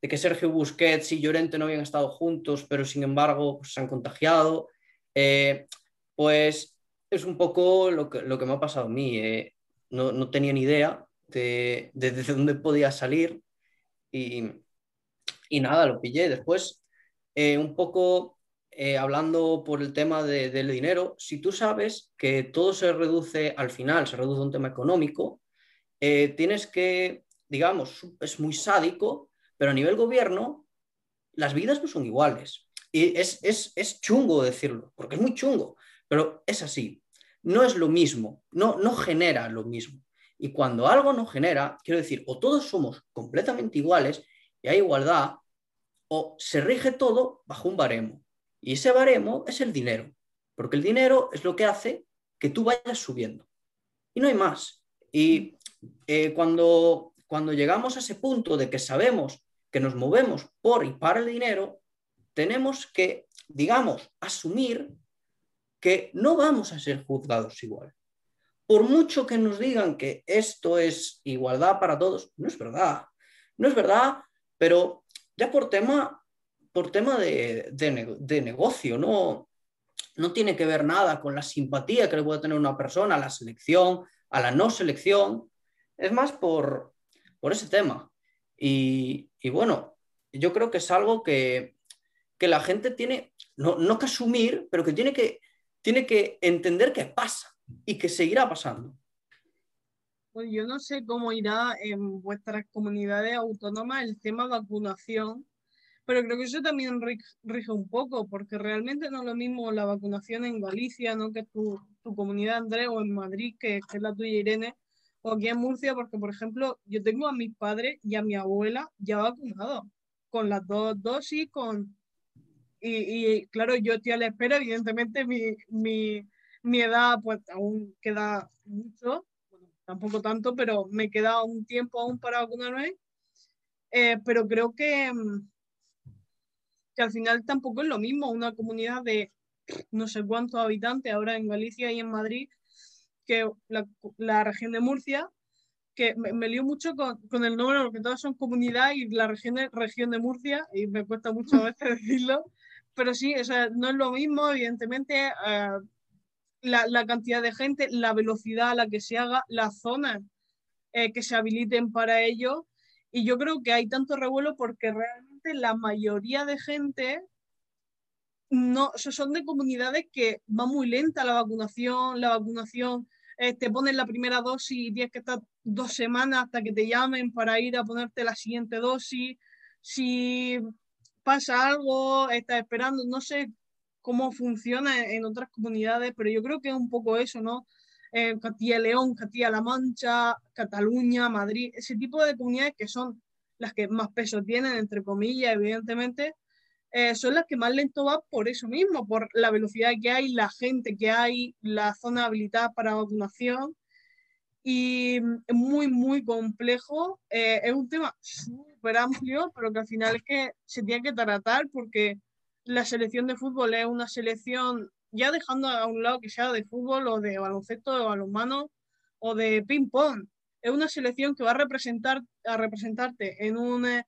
de que Sergio Busquets y Llorente no habían estado juntos, pero sin embargo pues, se han contagiado. pues es un poco lo que, lo que me ha pasado a mí no, tenía ni idea de, desde dónde podía salir y, nada, lo pillé. Después, eh, un poco eh, hablando por el tema del dinero, si tú sabes que todo se reduce al final, se reduce a un tema económico, eh, tienes que, digamos, es muy sádico, pero a nivel gobierno, las vidas no son iguales. Y es, es, es chungo decirlo, porque es muy chungo, pero es así no es lo mismo, no, no genera lo mismo. Y cuando algo no genera, quiero decir, o todos somos completamente iguales y hay igualdad, o se rige todo bajo un baremo. Y ese baremo es el dinero, porque el dinero es lo que hace que tú vayas subiendo. Y no hay más. Y eh, cuando, cuando llegamos a ese punto de que sabemos que nos movemos por y para el dinero, tenemos que, digamos, asumir que no vamos a ser juzgados igual. Por mucho que nos digan que esto es igualdad para todos, no es verdad. No es verdad, pero ya por tema, por tema de, negocio, no, no tiene que ver nada con la simpatía que le puede tener una persona a la selección, a la no selección. Es más por, por ese tema. Y, bueno, yo creo que es algo que, la gente tiene, no, no que asumir, pero que tiene que tiene que entender que pasa y que seguirá pasando. Pues yo no sé cómo irá en vuestras comunidades autónomas el tema vacunación, pero creo que eso también rige un poco, porque realmente no es lo mismo la vacunación en Galicia, ¿no? que tu, tu comunidad, Andrés, o en Madrid, que, que, es la tuya, Irene, o aquí en Murcia, porque, por ejemplo, yo tengo a mis padres y a mi abuela ya vacunados, con las dos dosis, con y, claro, yo estoy a la espera, evidentemente mi, mi, mi edad pues aún queda mucho, tampoco tanto, pero me queda un tiempo aún para vacunarme. Eh, pero creo que, mm, que al final tampoco es lo mismo una comunidad de no sé cuántos habitantes ahora en Galicia y en Madrid que la, la región de Murcia, que me, me lío mucho con, con, el nombre porque todas son comunidad y la región región de Murcia, y me cuesta mucho a veces decirlo, pero sí, o sea, no es lo mismo, evidentemente, eh, la, cantidad de gente, la velocidad a la que se haga, las zonas eh, que se habiliten para ello. Y yo creo que hay tanto revuelo porque realmente la mayoría de gente no, son de comunidades que va muy lenta la vacunación, la vacunación, eh, te ponen la primera dosis y tienes que estar dos semanas hasta que te llamen para ir a ponerte la siguiente dosis. Si pasa algo, está esperando, no sé cómo funciona en otras comunidades, pero yo creo que es un poco eso, ¿no? Eh, Castilla-León, Castilla-La Mancha, Cataluña, Madrid, ese tipo de comunidades que son las que más peso tienen, entre comillas, evidentemente, eh, son las que más lento va por eso mismo, por la velocidad que hay, la gente que hay, la zona habilitada para vacunación. Y es muy, muy complejo. Eh, es un tema amplio, pero que al final es que se tiene que tratar porque la selección de fútbol es una selección, ya dejando a un lado que sea de fútbol o de baloncesto, de balonmano o de ping-pong, es una selección que va a, representar, a representarte en un eh,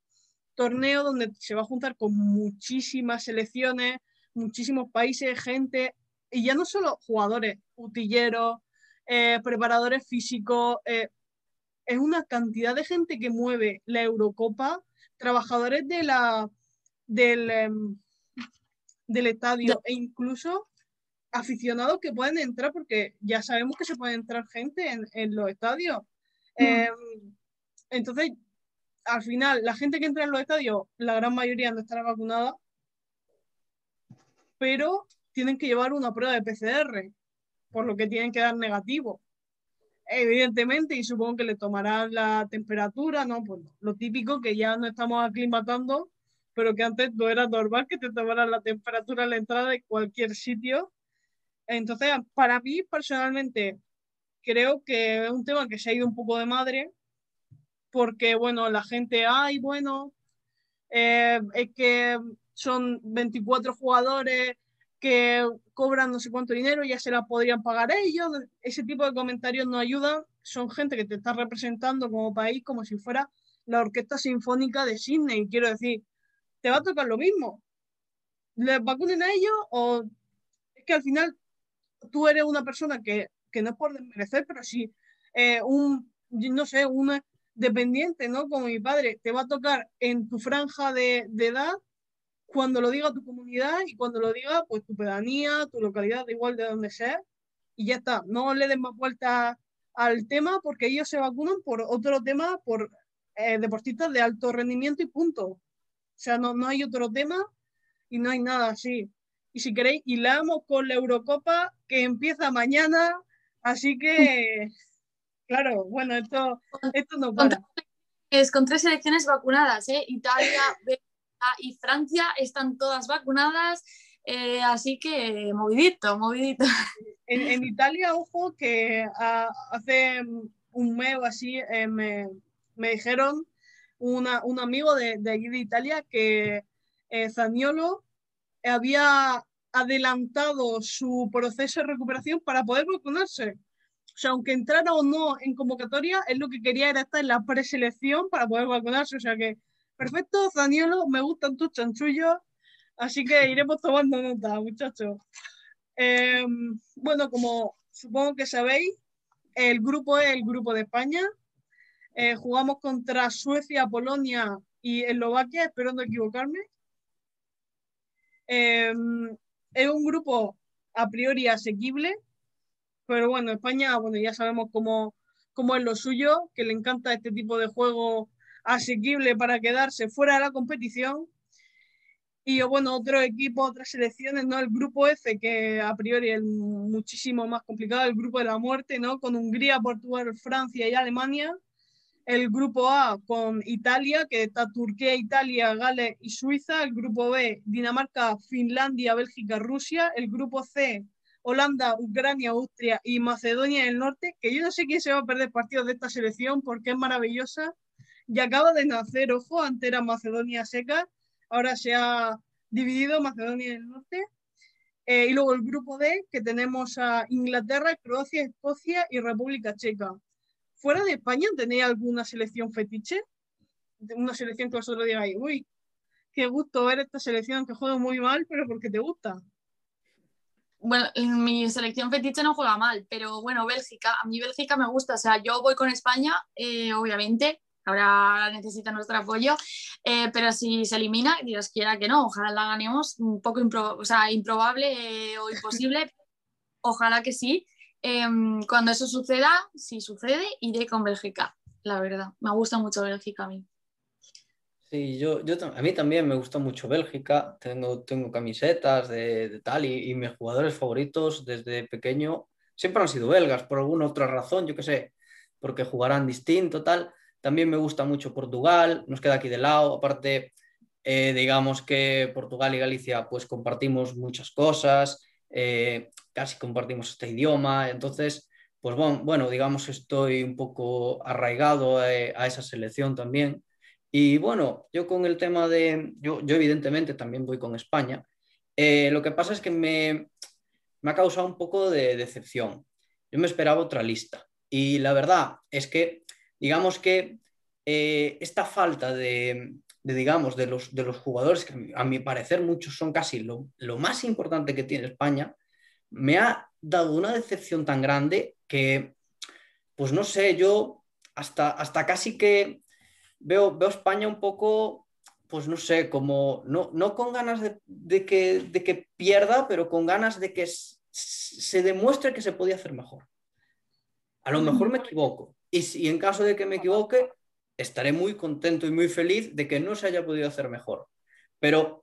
torneo donde se va a juntar con muchísimas selecciones, muchísimos países, gente, y ya no solo jugadores, utilleros, eh, preparadores físicos, eh, es una cantidad de gente que mueve la Eurocopa, trabajadores de la, del, em, del estadio e incluso aficionados que pueden entrar, porque ya sabemos que se puede entrar gente en, los estadios. Mm. Em, entonces, al final, la gente que entra en los estadios, la gran mayoría no estará vacunada, pero tienen que llevar una prueba de PCR, por lo que tienen que dar negativo. Evidentemente, y supongo que le tomarán la temperatura, ¿no? Pues lo típico que ya no estamos aclimatando, pero que antes no era normal que te tomaran la temperatura a la entrada de cualquier sitio. Entonces, para mí, personalmente, creo que es un tema que se ha ido un poco de madre, porque, bueno, la gente, ay, bueno, eh, es que son 24 jugadores que cobran no sé cuánto dinero, ya se la podrían pagar ellos. Ese tipo de comentarios no ayudan. Son gente que te está representando como país como si fuera la Orquesta Sinfónica de Sydney. Quiero decir, te va a tocar lo mismo. ¿Les vacunen a ellos o es que al final tú eres una persona que, que no es por desmerecer, pero si eh, un, no sé, un dependiente, ¿no? Como mi padre, te va a tocar en tu franja de, edad cuando lo diga tu comunidad y cuando lo diga pues tu pedanía, tu localidad, da igual de donde sea, y ya está. No le den más vuelta al tema porque ellos se vacunan por otro tema, por eh, deportistas de alto rendimiento y punto. O sea, no, no hay otro tema y no hay nada así. Y si queréis, hilamos con la Eurocopa que empieza mañana, así que, claro, bueno, esto, esto no para. Es con tres selecciones vacunadas, ¿eh? Italia, y Francia están todas vacunadas, eh, así que movidito, movidito. En, Italia, ojo, que ah, hace un mes o así eh, me, me, dijeron una, un amigo de, de, de Italia que eh, Zaniolo había adelantado su proceso de recuperación para poder vacunarse. O sea, aunque entrara o no en convocatoria, él lo que quería era estar en la preselección para poder vacunarse. O sea que Perfecto, Danielo, me gustan tus chanchullos, así que iremos tomando nota, muchachos. Em, bueno, como supongo que sabéis, el grupo es el grupo de España. Eh, jugamos contra Suecia, Polonia y Eslovaquia, espero no equivocarme. Em, es un grupo a priori asequible, pero bueno, España, bueno, ya sabemos cómo, cómo es lo suyo, que le encanta este tipo de juego asequible para quedarse fuera de la competición. Y bueno, otro equipo, otras selecciones, ¿no? El grupo F, que a priori es muchísimo más complicado, el grupo de la muerte, ¿no? Con Hungría, Portugal, Francia y Alemania. El grupo A con Italia, que está Turquía, Italia, Gales y Suiza. El grupo B, Dinamarca, Finlandia, Bélgica, Rusia. El grupo C, Holanda, Ucrania, Austria y Macedonia del Norte, que yo no sé quién se va a perder partidos de esta selección porque es maravillosa y acaba de nacer, ojo, antes era Macedonia seca, ahora se ha dividido Macedonia del Norte. Eh, y luego el grupo D, que tenemos a Inglaterra, Croacia, Escocia y República Checa. ¿Fuera de España tenéis alguna selección fetiche? Una selección que vosotros digáis, uy, qué gusto ver esta selección que juega muy mal, pero porque te gusta. Bueno, mi selección fetiche no juega mal, pero bueno, Bélgica, a mí Bélgica me gusta, o sea, yo voy con España, eh, obviamente, ahora necesita nuestro apoyo, eh, pero si se elimina, Dios quiera que no, ojalá la ganemos, un poco o sea, improbable eh, o imposible, ojalá que sí. Em, cuando eso suceda, si sucede, iré con Bélgica, la verdad. Me gusta mucho Bélgica a mí. Sí, yo, yo, a mí también me gusta mucho Bélgica, tengo, tengo camisetas de, tal y, y, mis jugadores favoritos desde pequeño siempre han sido belgas por alguna otra razón, yo qué sé, porque jugarán distinto, tal, también me gusta mucho Portugal, nos queda aquí de lado. Aparte, eh, digamos que Portugal y Galicia pues compartimos muchas cosas, eh, casi compartimos este idioma. Entonces, pues bueno, bueno digamos estoy un poco arraigado eh, a, esa selección también. Y bueno, yo con el tema de, yo, yo evidentemente también voy con España. lo que pasa es que me, me ha causado un poco de decepción. Yo me esperaba otra lista. Y la verdad es que digamos que eh, esta falta de, digamos, de los, de los jugadores, que a mi parecer muchos son casi lo, más importante que tiene España, me ha dado una decepción tan grande que, pues no sé, yo hasta, hasta casi que veo, veo España un poco pues no sé, como no, no con ganas de, que, de que pierda, pero con ganas de que se demuestre que se podía hacer mejor. A lo mejor me equivoco. Y si en caso de que me equivoque, estaré muy contento y muy feliz de que no se haya podido hacer mejor. Pero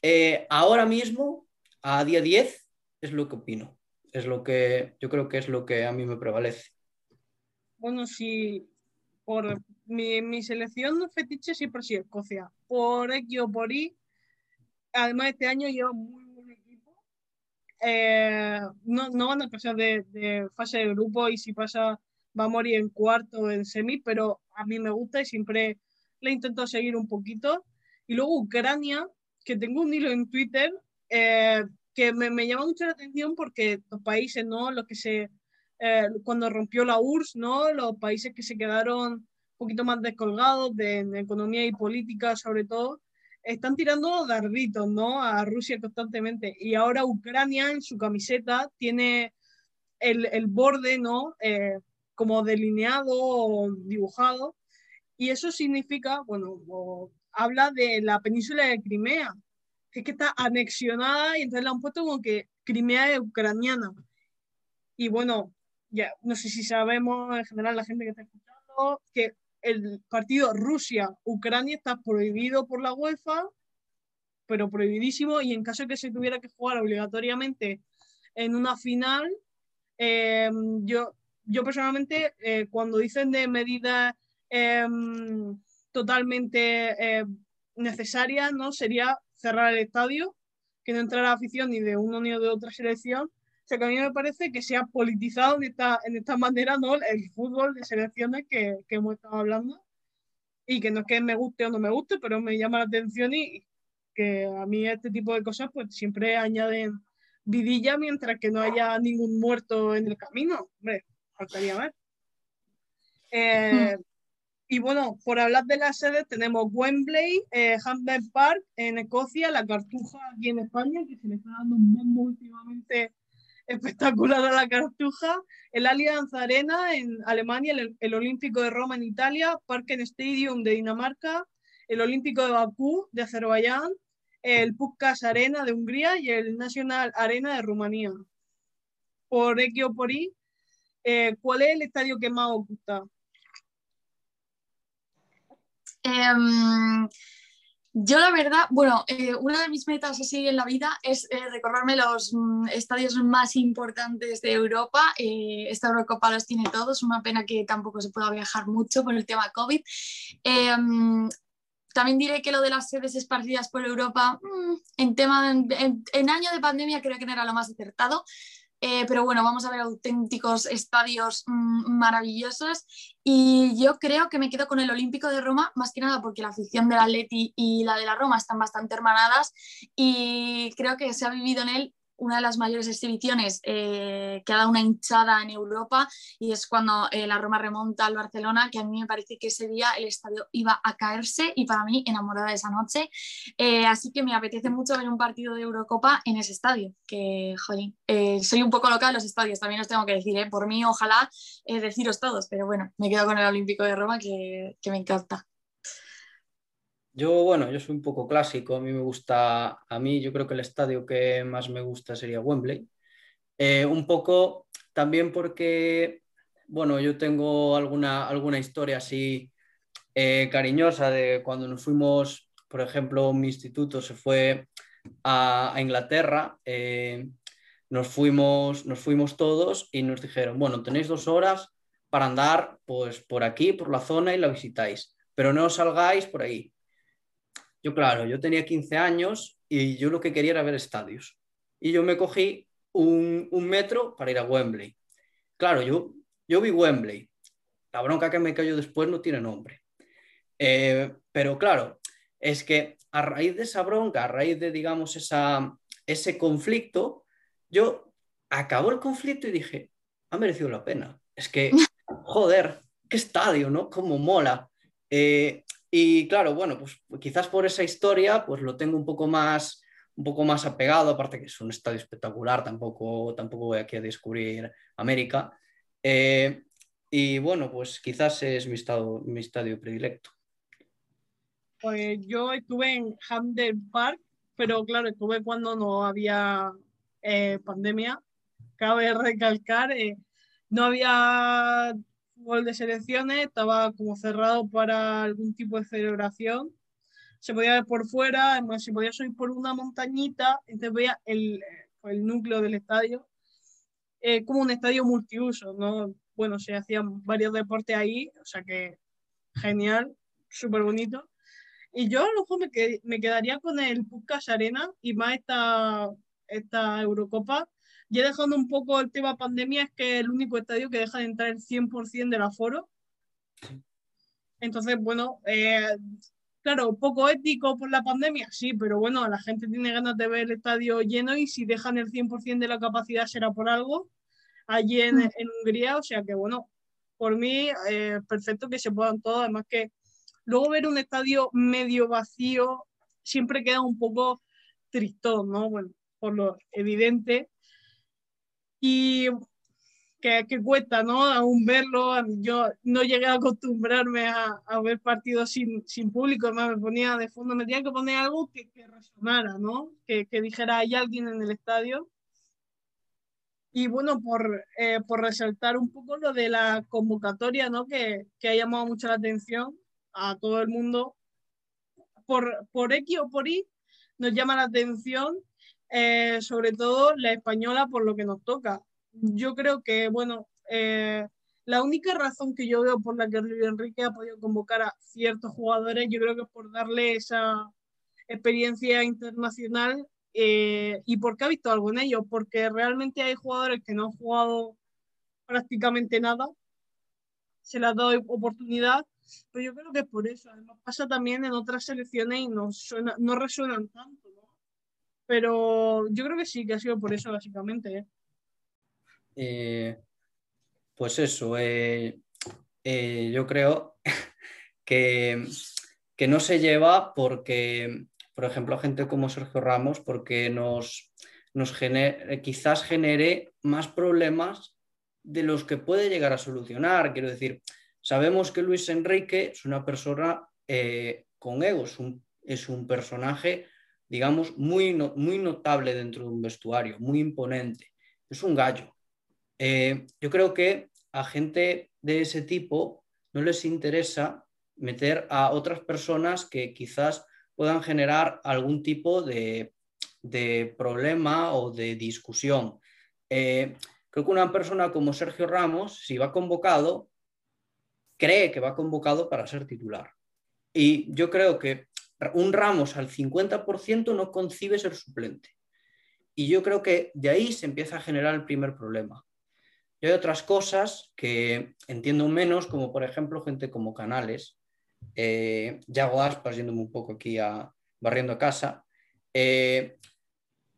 eh, ahora mismo, a día 10, es lo que opino. Es lo que yo creo que es lo que a mí me prevalece. Bueno, si por mi, selección fetiche siempre ha sido Escocia. Por X o por Y, además este año lleva muy buen equipo. Eh, no, no, van a pasar de, fase de grupo y si pasa va a morir en cuarto o en semi, pero a mí me gusta y siempre le intento seguir un poquito. Y luego Ucrania, que tengo un hilo en Twitter eh, que me, me, llama mucho la atención porque los países, ¿no? Los que se, eh, cuando rompió la URSS, ¿no? Los países que se quedaron un poquito más descolgados de, economía y política, sobre todo, están tirando darditos, ¿no? A Rusia constantemente. Y ahora Ucrania en su camiseta tiene el, el borde, ¿no? Eh, como delineado o dibujado. Y eso significa, bueno, habla de la península de Crimea, es que está anexionada y entonces la han puesto como que Crimea es ucraniana. Y bueno, ya no sé si sabemos en general la gente que está escuchando que el partido Rusia-Ucrania está prohibido por la UEFA, pero prohibidísimo, y en caso de que se tuviera que jugar obligatoriamente en una final, eh, yo, yo personalmente, eh, cuando dicen de medidas eh, totalmente eh, necesaria, ¿no? Sería cerrar el estadio, que no entrara afición ni de uno ni de otra selección. O sea que a mí me parece que se ha politizado en esta, en esta manera ¿no? el fútbol de selecciones que, que hemos estado hablando. Y que no es que me guste o no me guste, pero me llama la atención y que a mí este tipo de cosas pues siempre añaden vidilla mientras que no haya ningún muerto en el camino. Hombre, faltaría ver. Eh, hmm. Y bueno, por hablar de las sedes, tenemos Wembley, eh, Park en Escocia, la Cartuja aquí en España, que se le está dando un bombo últimamente espectacular a la Cartuja, el Allianz Arena en Alemania, el, Olímpico de Roma en Italia, Parken Stadium de Dinamarca, el Olímpico de Bakú de Azerbaiyán, el Pukas Arena de Hungría y el National Arena de Rumanía. Por X o por Y, ¿cuál es el estadio que más os gusta? Em, yo la verdad, bueno, eh, una de mis metas así en la vida es eh, recorrerme los mm, estadios más importantes de Europa. Eh, esta Eurocopa los tiene todos, una pena que tampoco se pueda viajar mucho por el tema COVID. Em, también diré que lo de las sedes esparcidas por Europa, mm, en, tema en, año de pandemia creo que no era lo más acertado. Eh, pero bueno, vamos a ver auténticos estadios mm, maravillosos. Y yo creo que me quedo con el Olímpico de Roma, más que nada porque la afición del Atleti y la de la Roma están bastante hermanadas y creo que se ha vivido en él una de las mayores exhibiciones eh, que ha dado una hinchada en Europa y es cuando eh, la Roma remonta al Barcelona, que a mí me parece que ese día el estadio iba a caerse y para mí enamorada de esa noche. Eh, así que me apetece mucho ver un partido de Eurocopa en ese estadio, que, jolín, soy un poco loca de los estadios, también os tengo que decir, por mí ojalá deciros todos, pero bueno, me quedo con el Olímpico de Roma que me encanta. Yo, bueno, yo soy un poco clásico, a mí me gusta, a mí yo creo que el estadio que más me gusta sería Wembley. Eh, un poco también porque, bueno, yo tengo alguna, alguna historia así eh, cariñosa de cuando nos fuimos, por ejemplo, mi instituto se fue a, Inglaterra, eh, nos, fuimos, nos fuimos todos y nos dijeron, bueno, tenéis dos horas para andar pues, por aquí, por la zona y la visitáis, pero no salgáis por ahí yo, claro, yo tenía 15 años y yo lo que quería era ver estadios. Y yo me cogí un, metro para ir a Wembley. Claro, yo, yo vi Wembley. La bronca que me cayó después no tiene nombre. Eh, pero claro, es que a raíz de esa bronca, a raíz de, digamos, esa, ese conflicto, yo acabó el conflicto y dije, ha merecido la pena. Es que, joder, qué estadio, ¿no? Cómo mola. Eh, y claro, bueno, pues quizás por esa historia, pues lo tengo un poco más, un poco más apegado, aparte que es un estadio espectacular, tampoco, tampoco voy aquí a descubrir América. Eh, y bueno, pues quizás es mi, estado, mi estadio predilecto. pues yo estuve en Hamden Park, pero claro, estuve cuando no había eh, pandemia. Cabe recalcar, eh, no había fútbol de selecciones, estaba como cerrado para algún tipo de celebración. Se podía ver por fuera, se podía subir por una montañita, entonces veía el, el núcleo del estadio, eh, como un estadio multiuso, ¿no? Bueno, se hacían varios deportes ahí, o sea que genial, súper bonito. Y yo a lo mejor me, me quedaría con el Pucas Arena y más esta, esta Eurocopa. Ya dejando un poco el tema pandemia, es que es el único estadio que deja de entrar el 100% del aforo. Entonces, bueno, eh, claro, poco ético por la pandemia, sí, pero bueno, la gente tiene ganas de ver el estadio lleno y si dejan el 100% de la capacidad será por algo allí en, mm. en Hungría, o sea que bueno, por mí, eh, perfecto que se puedan todos, además que luego ver un estadio medio vacío siempre queda un poco tristón, ¿no? Bueno, por lo evidente. Y que, que, cuesta, ¿no? Aún verlo. Yo no llegué a acostumbrarme a, a ver partidos sin, sin, público, además me ponía de fondo, me tenía que poner algo que, que resonara, ¿no? Que, que, dijera, hay alguien en el estadio. Y bueno, por, eh, por resaltar un poco lo de la convocatoria, ¿no? Que, que ha llamado mucho la atención a todo el mundo. Por, por X o por Y nos llama la atención, eh, sobre todo la española, por lo que nos toca. Yo creo que, bueno, eh, la única razón que yo veo por la que Luis Enrique ha podido convocar a ciertos jugadores, yo creo que es por darle esa experiencia internacional eh, y porque ha visto algo en ellos, porque realmente hay jugadores que no han jugado prácticamente nada, se les ha dado oportunidad, pero yo creo que es por eso. Además pasa también en otras selecciones y no, suena, no resuenan tanto. Pero yo creo que sí, que ha sido por eso básicamente. ¿eh? Eh, pues eso, yo creo que, que no se lleva porque por ejemplo, gente como Sergio Ramos, porque nos, nos genere, quizás genere más problemas de los que puede llegar a solucionar. Quiero decir, sabemos que Luis Enrique es una persona eh, con ego, es un, es un, personaje, digamos, muy, muy notable dentro de un vestuario, muy imponente. Es un gallo. Eh, yo creo que a gente de ese tipo no les interesa meter a otras personas que quizás puedan generar algún tipo de, problema o de discusión. Eh, creo que una persona como Sergio Ramos, si va convocado, cree que va convocado para ser titular. Y yo creo que un Ramos al 50% no concibe ser suplente. Y yo creo que de ahí se empieza a generar el primer problema. Y hay otras cosas que entiendo menos, como por ejemplo gente como Canales, eh, Yago Aspas, yéndome un poco aquí a barriendo casa, eh,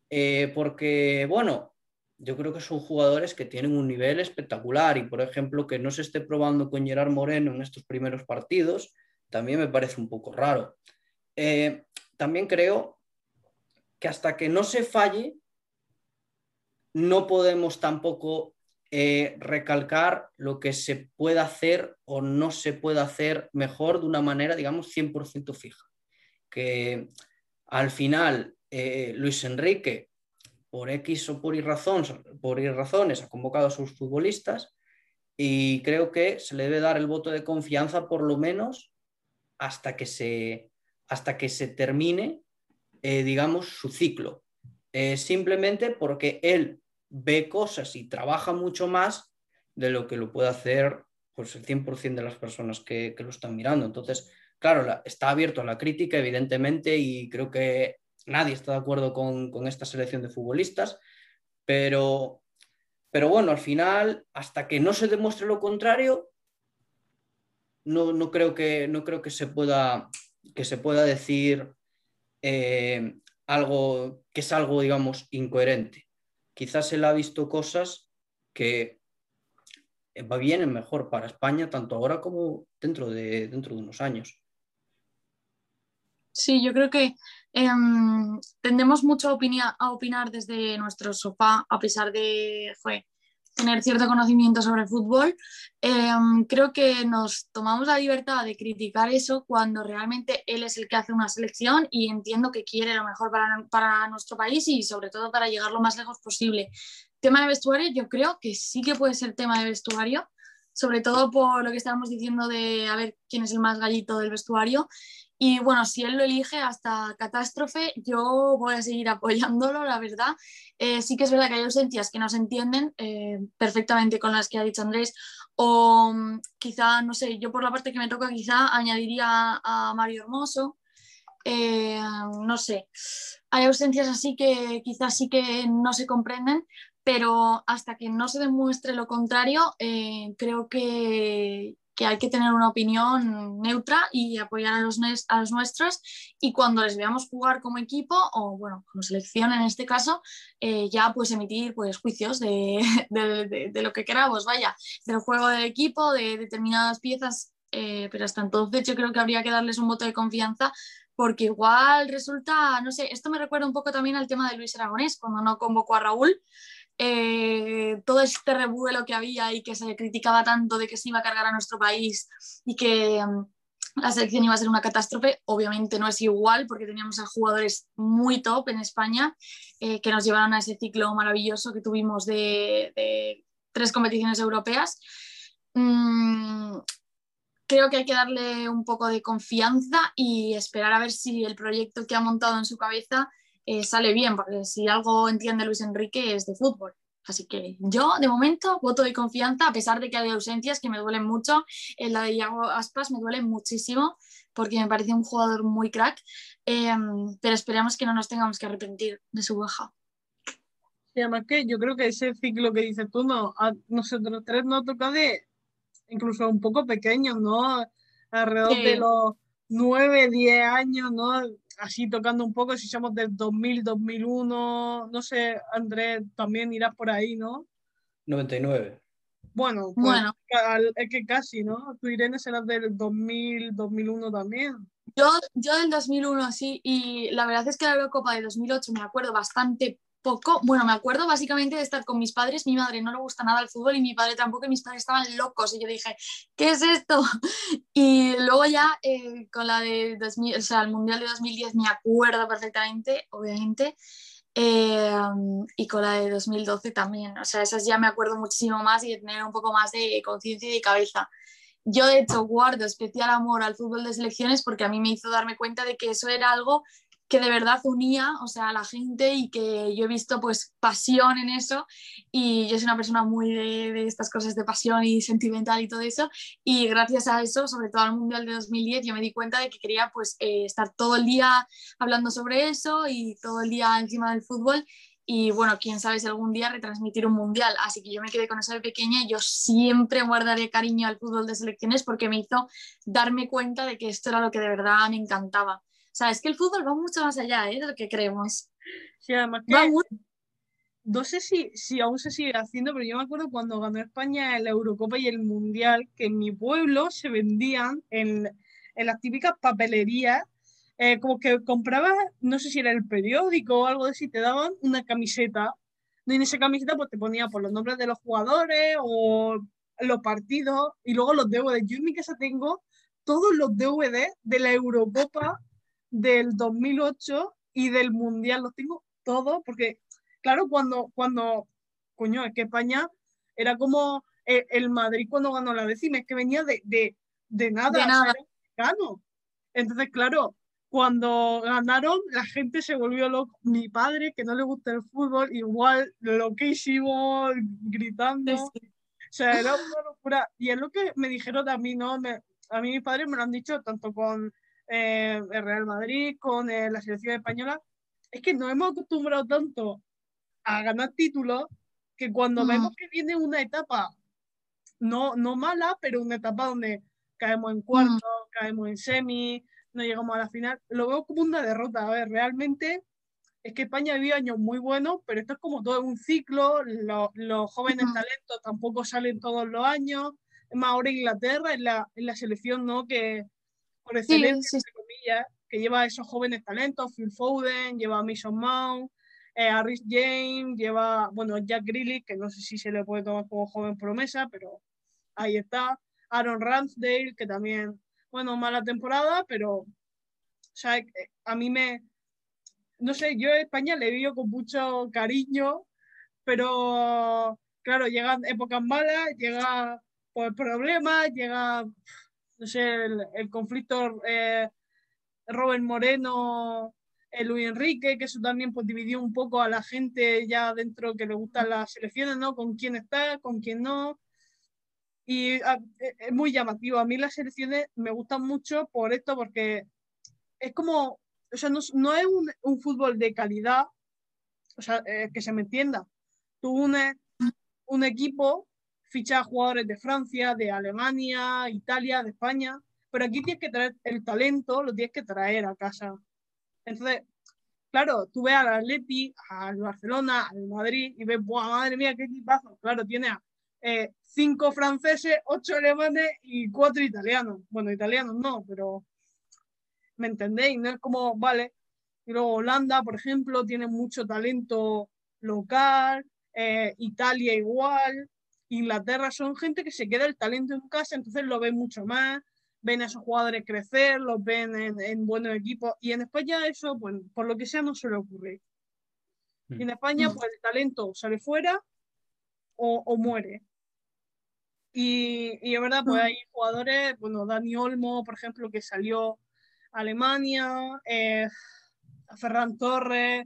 eh, porque, bueno, yo creo que son jugadores que tienen un nivel espectacular y, por ejemplo, que no se esté probando con Gerard Moreno en estos primeros partidos, también me parece un poco raro. Eh, también creo que hasta que no se falle, no podemos tampoco eh, recalcar lo que se puede hacer o no se puede hacer mejor de una manera, digamos, 100% fija. Que al final eh, Luis Enrique, por X o por Y, por y razones, ha convocado a sus futbolistas y creo que se le debe dar el voto de confianza por lo menos hasta que se, hasta que se termine, eh, digamos, su ciclo. simplemente porque él ve cosas y trabaja mucho más de lo que lo puede hacer pues, el 100% de las personas que, lo están mirando. Entonces, claro, está abierto a la crítica, evidentemente, y creo que nadie está de acuerdo con, esta selección de futbolistas, pero, pero bueno, al final, hasta que no se demuestre lo contrario, no, creo, que, no creo que, se pueda, que se pueda decir eh, algo que es algo, digamos, incoherente quizás él ha visto cosas que vienen mejor para España, tanto ahora como dentro de, dentro de unos años. Sí, yo creo que em, tendemos mucho a, opinar desde nuestro sofá, a pesar de, fue, tener cierto conocimiento sobre fútbol. Em, creo que nos tomamos la libertad de criticar eso cuando realmente él es el que hace una selección y entiendo que quiere lo mejor para, para nuestro país y sobre todo para llegar lo más lejos posible. Tema de vestuario, yo creo que sí que puede ser tema de vestuario, sobre todo por lo que estábamos diciendo de a ver quién es el más gallito del vestuario. Y bueno, si él lo elige hasta catástrofe, yo voy a seguir apoyándolo, la verdad. Eh, sí que es verdad que hay ausencias que no se entienden eh, perfectamente con las que ha dicho Andrés, o mm, quizá, no sé, yo por la parte que me toca, quizá añadiría a Mario Hermoso. Eh, no sé, hay ausencias así que quizás sí que no se comprenden, pero hasta que no se demuestre lo contrario, creo que, que hay que tener una opinión neutra y apoyar a los, nuestros. Y cuando les veamos jugar como equipo o bueno, como selección en este caso, eh, ya pues emitir pues juicios de, de, de, lo que queramos, vaya, del juego del equipo, de determinadas piezas, eh, pero hasta entonces yo creo que habría que darles un voto de confianza porque igual resulta, no sé, esto me recuerda un poco también al tema de Luis Aragonés, cuando no convocó a Raúl, eh, todo este revuelo que había y que se criticaba tanto de que se iba a cargar a nuestro país y que mm, la selección iba a ser una catástrofe, obviamente no es igual porque teníamos a jugadores muy top en España eh, que nos llevaron a ese ciclo maravilloso que tuvimos de, tres competiciones europeas. Mm, creo que hay que darle un poco de confianza y esperar a ver si el proyecto que ha montado en su cabeza eh, sale bien, porque si algo entiende Luis Enrique es de fútbol. Así que yo, de momento, voto de confianza, a pesar de que hay ausencias que me duelen mucho. En la de Iago Aspas me duele muchísimo, porque me parece un jugador muy crack. Em, pero esperemos que no nos tengamos que arrepentir de su baja. Y además que yo creo que ese ciclo que dices tú, no, a nosotros tres nos toca de incluso un poco pequeños, ¿no? Alrededor de los nueve, diez años, ¿no? Así tocando un poco, si somos del 2000, 2001, no sé, Andrés, también irás por ahí, ¿no? 99. Bueno, pues, bueno. es que casi, ¿no? Tú, Irene, serás del 2000, 2001 también. Yo, yo del 2001, sí, y la verdad es que la Eurocopa de 2008 me acuerdo bastante poco, bueno, me acuerdo básicamente de estar con mis padres, mi madre no le gusta nada el fútbol y mi padre tampoco, y mis padres estaban locos y yo dije, ¿qué es esto? Y luego ya eh, con la de 2000, o sea, el Mundial de 2010 me acuerdo perfectamente, obviamente, eh, y con la de 2012 también, o sea, esas ya me acuerdo muchísimo más y de tener un poco más de conciencia y de cabeza. Yo de hecho guardo especial amor al fútbol de selecciones porque a mí me hizo darme cuenta de que eso era algo que de verdad unía, o sea, a la gente y que yo he visto pues pasión en eso y yo soy una persona muy de, estas cosas de pasión y sentimental y todo eso y gracias a eso, sobre todo al Mundial de 2010, yo me di cuenta de que quería pues eh, estar todo el día hablando sobre eso y todo el día encima del fútbol y bueno, quién sabe si algún día retransmitir un mundial. Así que yo me quedé con eso de pequeña y yo siempre guardaré cariño al fútbol de selecciones porque me hizo darme cuenta de que esto era lo que de verdad me encantaba. Sea, es que el fútbol va mucho más allá ¿eh? de lo que creemos. Sí, además que no sé si, si aún se sigue haciendo, pero yo me acuerdo cuando ganó España la Eurocopa y el Mundial, que en mi pueblo se vendían en, en las típicas papelerías, eh, como que comprabas, no sé si era el periódico o algo de si te daban una camiseta. Y en esa camiseta pues te ponía por los nombres de los jugadores o los partidos y luego los DVD. Yo en mi casa tengo todos los DVD de la Eurocopa del 2008 y del Mundial, los tengo todos, porque, claro, cuando, cuando, coño, es que España era como eh, el, Madrid cuando ganó la décima, es que venía de, de, de nada, de nada. Entonces, claro, cuando ganaron, la gente se volvió loco. Mi padre, que no le gusta el fútbol, igual loquísimo, gritando. O sea, era una locura. Y es lo que me dijeron a mí, ¿no? Me, a mí mis padres me lo han dicho tanto con eh, el Real Madrid, con eh, la selección española, es que nos hemos acostumbrado tanto a ganar títulos que cuando vemos que viene una etapa no, no mala, pero una etapa donde caemos en cuarto, caemos en semi, no llegamos a la final, lo veo como una derrota. A ver, realmente es que España ha vivido años muy buenos, pero esto es como todo un ciclo, los jóvenes talentos tampoco salen todos los años, es más ahora Inglaterra en la, en la selección, ¿no? Que, por excelencia, entre comillas, que lleva a esos jóvenes talentos, Phil Foden, lleva a Mason Mount, eh, a Rhys James, lleva, bueno, Jack Grealish, que no sé si se le puede tomar como joven promesa, pero ahí está. Aaron Ramsdale, que también, bueno, mala temporada, pero o sea, eh, a mí me, no sé, yo a España le vivo con mucho cariño, pero claro, llegan épocas malas, llega pues, problemas, llega, no sé, el, conflicto eh, Robert Moreno, el Luis Enrique, que eso también pues dividió un poco a la gente ya dentro que le gustan las selecciones, ¿no? Con quién está, con quién no. Y ah, e, es muy llamativo. A mí las selecciones me gustan mucho por esto, porque es como, o sea, no, es un, fútbol de calidad, o sea, eh, que se me entienda. Tú unes un equipo, fichas jugadores de Francia, de Alemania, Italia, de España, pero aquí tienes que traer el talento, lo tienes que traer a casa. Entonces, claro, tú ves al Atleti, al Barcelona, al Madrid y ves, ¡buah, madre mía, qué equipazo! Claro, tiene a eh, cinco franceses, ocho alemanes y cuatro italianos. Bueno, italianos no, pero ¿me entendéis? No es como, vale. Y luego Holanda, por ejemplo, tiene mucho talento local, eh, Italia igual, Inglaterra son gente que se queda el talento en casa, entonces lo ven mucho más, ven a esos jugadores crecer, los ven en, buenos equipos y en España eso, pues, por lo que sea, no suele ocurrir. Y en España, mm. pues el talento sale fuera o, muere. Y, y es verdad, pues mm. hay jugadores, bueno, Dani Olmo, por ejemplo, que salió a Alemania, eh, Ferran Torres,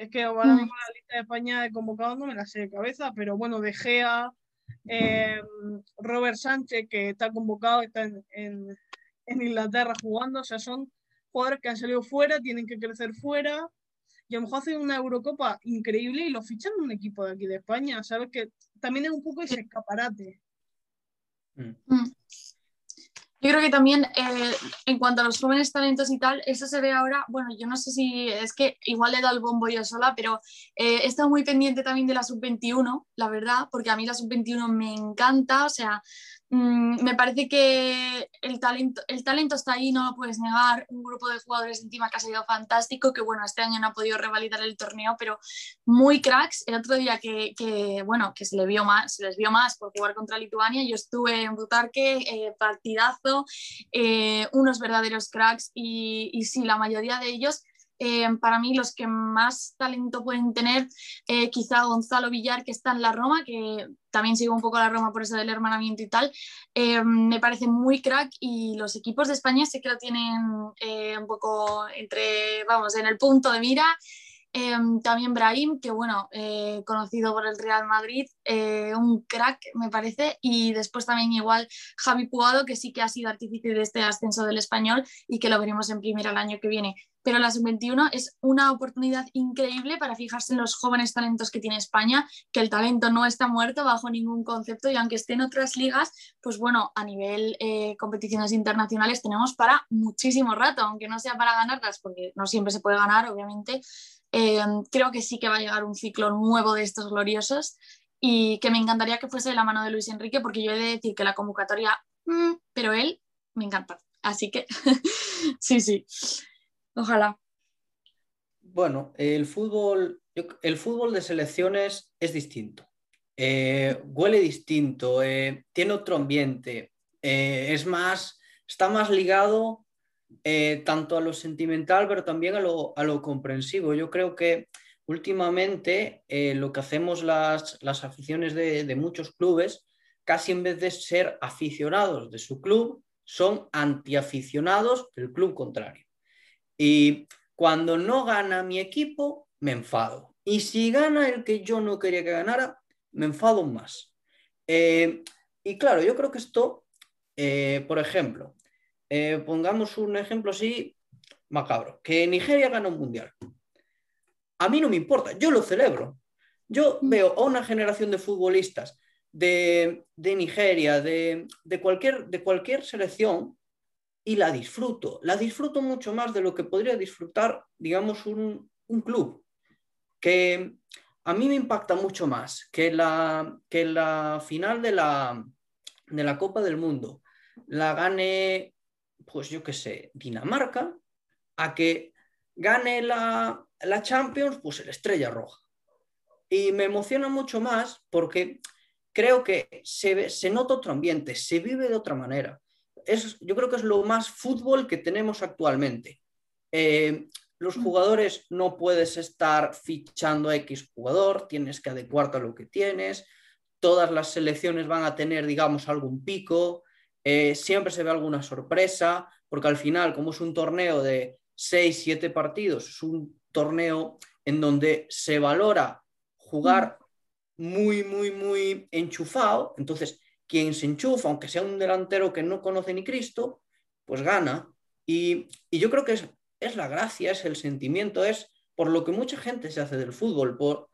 es que ahora mismo la lista de España de convocados no me la sé de cabeza, pero bueno, De Gea, eh, Robert Sánchez, que está convocado, está en, Inglaterra jugando, o sea, son jugadores que han salido fuera, tienen que crecer fuera, y a lo mejor hacen una Eurocopa increíble y lo fichan en un equipo de aquí de España, ¿sabes? Que también es un poco ese escaparate. Mm. Yo creo que también eh, en cuanto a los jóvenes talentos y tal, eso se ve ahora, bueno, yo no sé si es que igual le dado el bombo yo sola, pero eh, he estado muy pendiente también de la sub-21, la verdad, porque a mí la sub-21 me encanta, o sea, Mm, me parece que el talento, el talento está ahí, no lo puedes negar. Un grupo de jugadores encima que ha sido fantástico, que bueno, este año no ha podido revalidar el torneo, pero muy cracks. El otro día que, bueno, que se, le vio más, se les vio más por jugar contra Lituania, yo estuve en Butarque, eh, partidazo, eh, unos verdaderos cracks y, y sí, la mayoría de ellos eh, para mí los que más talento pueden tener, eh, quizá Gonzalo Villar, que está en la Roma, que también sigo un poco la Roma por eso del hermanamiento y tal, eh, me parece muy crack y los equipos de España sé que lo tienen un poco entre, vamos, en el punto de mira. Em, también Brahim, que bueno, eh, conocido por el Real Madrid, eh, un crack me parece, y después también igual Javi Puado, que sí que ha sido artífice de este ascenso del español y que lo veremos en primera el año que viene. Pero la sub-21 es una oportunidad increíble para fijarse en los jóvenes talentos que tiene España, que el talento no está muerto bajo ningún concepto y aunque esté en otras ligas, pues bueno, a nivel eh, competiciones internacionales tenemos para muchísimo rato, aunque no sea para ganarlas, porque no siempre se puede ganar, obviamente, eh, creo que sí que va a llegar un ciclo nuevo de estos gloriosos y que me encantaría que fuese de la mano de Luis Enrique porque yo he de decir que la convocatoria, mm, pero él me encanta. Así que sí, sí, ojalá. Bueno, el fútbol, el fútbol de selecciones es distinto. Eh, huele distinto, eh, tiene otro ambiente, es más, está más ligado eh, tanto a lo sentimental, pero también a lo, comprensivo. Yo creo que últimamente eh, lo que hacemos las, aficiones de, muchos clubes, casi en vez de ser aficionados de su club, son antiaficionados del club contrario. Y cuando no gana mi equipo, me enfado. Y si gana el que yo no quería que ganara, me enfado más. Eh, y claro, yo creo que esto, por ejemplo, eh, pongamos un ejemplo así macabro, que Nigeria gana un mundial. A mí no me importa, yo lo celebro. Yo mm. veo a una generación de futbolistas de, Nigeria, de, cualquier, de cualquier selección, y la disfruto. La disfruto mucho más de lo que podría disfrutar, digamos, un, club. Que a mí me impacta mucho más que la, que la final de la, de la Copa del Mundo la gane pues yo qué sé, Dinamarca, a que gane la, la Champions, pues el Estrella Roja. Y me emociona mucho más porque creo que se, se nota otro ambiente, se vive de otra manera. Es, yo creo que es lo más fútbol que tenemos actualmente. Eh, los mm. jugadores no puedes estar fichando a X jugador, tienes que adecuarte a lo que tienes. Todas las selecciones van a tener, digamos, algún pico. Eh, siempre se ve alguna sorpresa, porque al final, como es un torneo de 6, 7 partidos, es un torneo en donde se valora jugar mm. muy, muy, muy enchufado. Entonces, quien se enchufa, aunque sea un delantero que no conoce ni Cristo, pues gana. Y, yo creo que es la gracia, es el sentimiento, es por lo que mucha gente se hace del fútbol, por,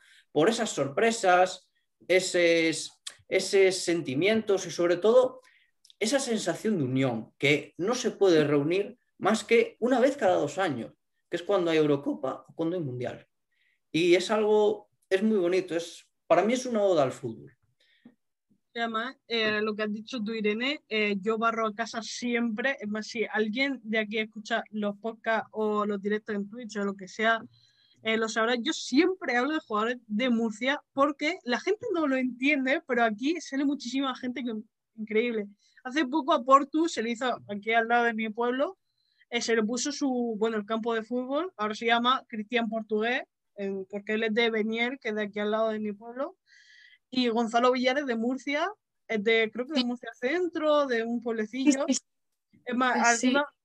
esas sorpresas, esos, esos sentimientos y sobre todo esa sensación de unión que no se puede reunir más que una vez cada dos años, que es cuando hay Eurocopa o cuando hay Mundial. Y es algo, es muy bonito, es, para mí es una oda al fútbol además, eh, lo que has dicho tú, Irene, eh, yo barro a casa siempre. Es más, si alguien de aquí escucha los podcasts o los directos en Twitch o lo que sea, eh, lo sabrá. Yo siempre hablo de jugadores de Murcia porque la gente no lo entiende, pero aquí sale muchísima gente que, increíble. Hace poco a Portu se le hizo aquí al lado de mi pueblo, se le puso su, bueno, el campo de fútbol, ahora se llama Cristian Portugués, porque él es de Benier, que es de aquí al lado de mi pueblo y Gonzalo Villares de Murcia, de, creo que de Murcia Centro, de un pueblecillo. Es más,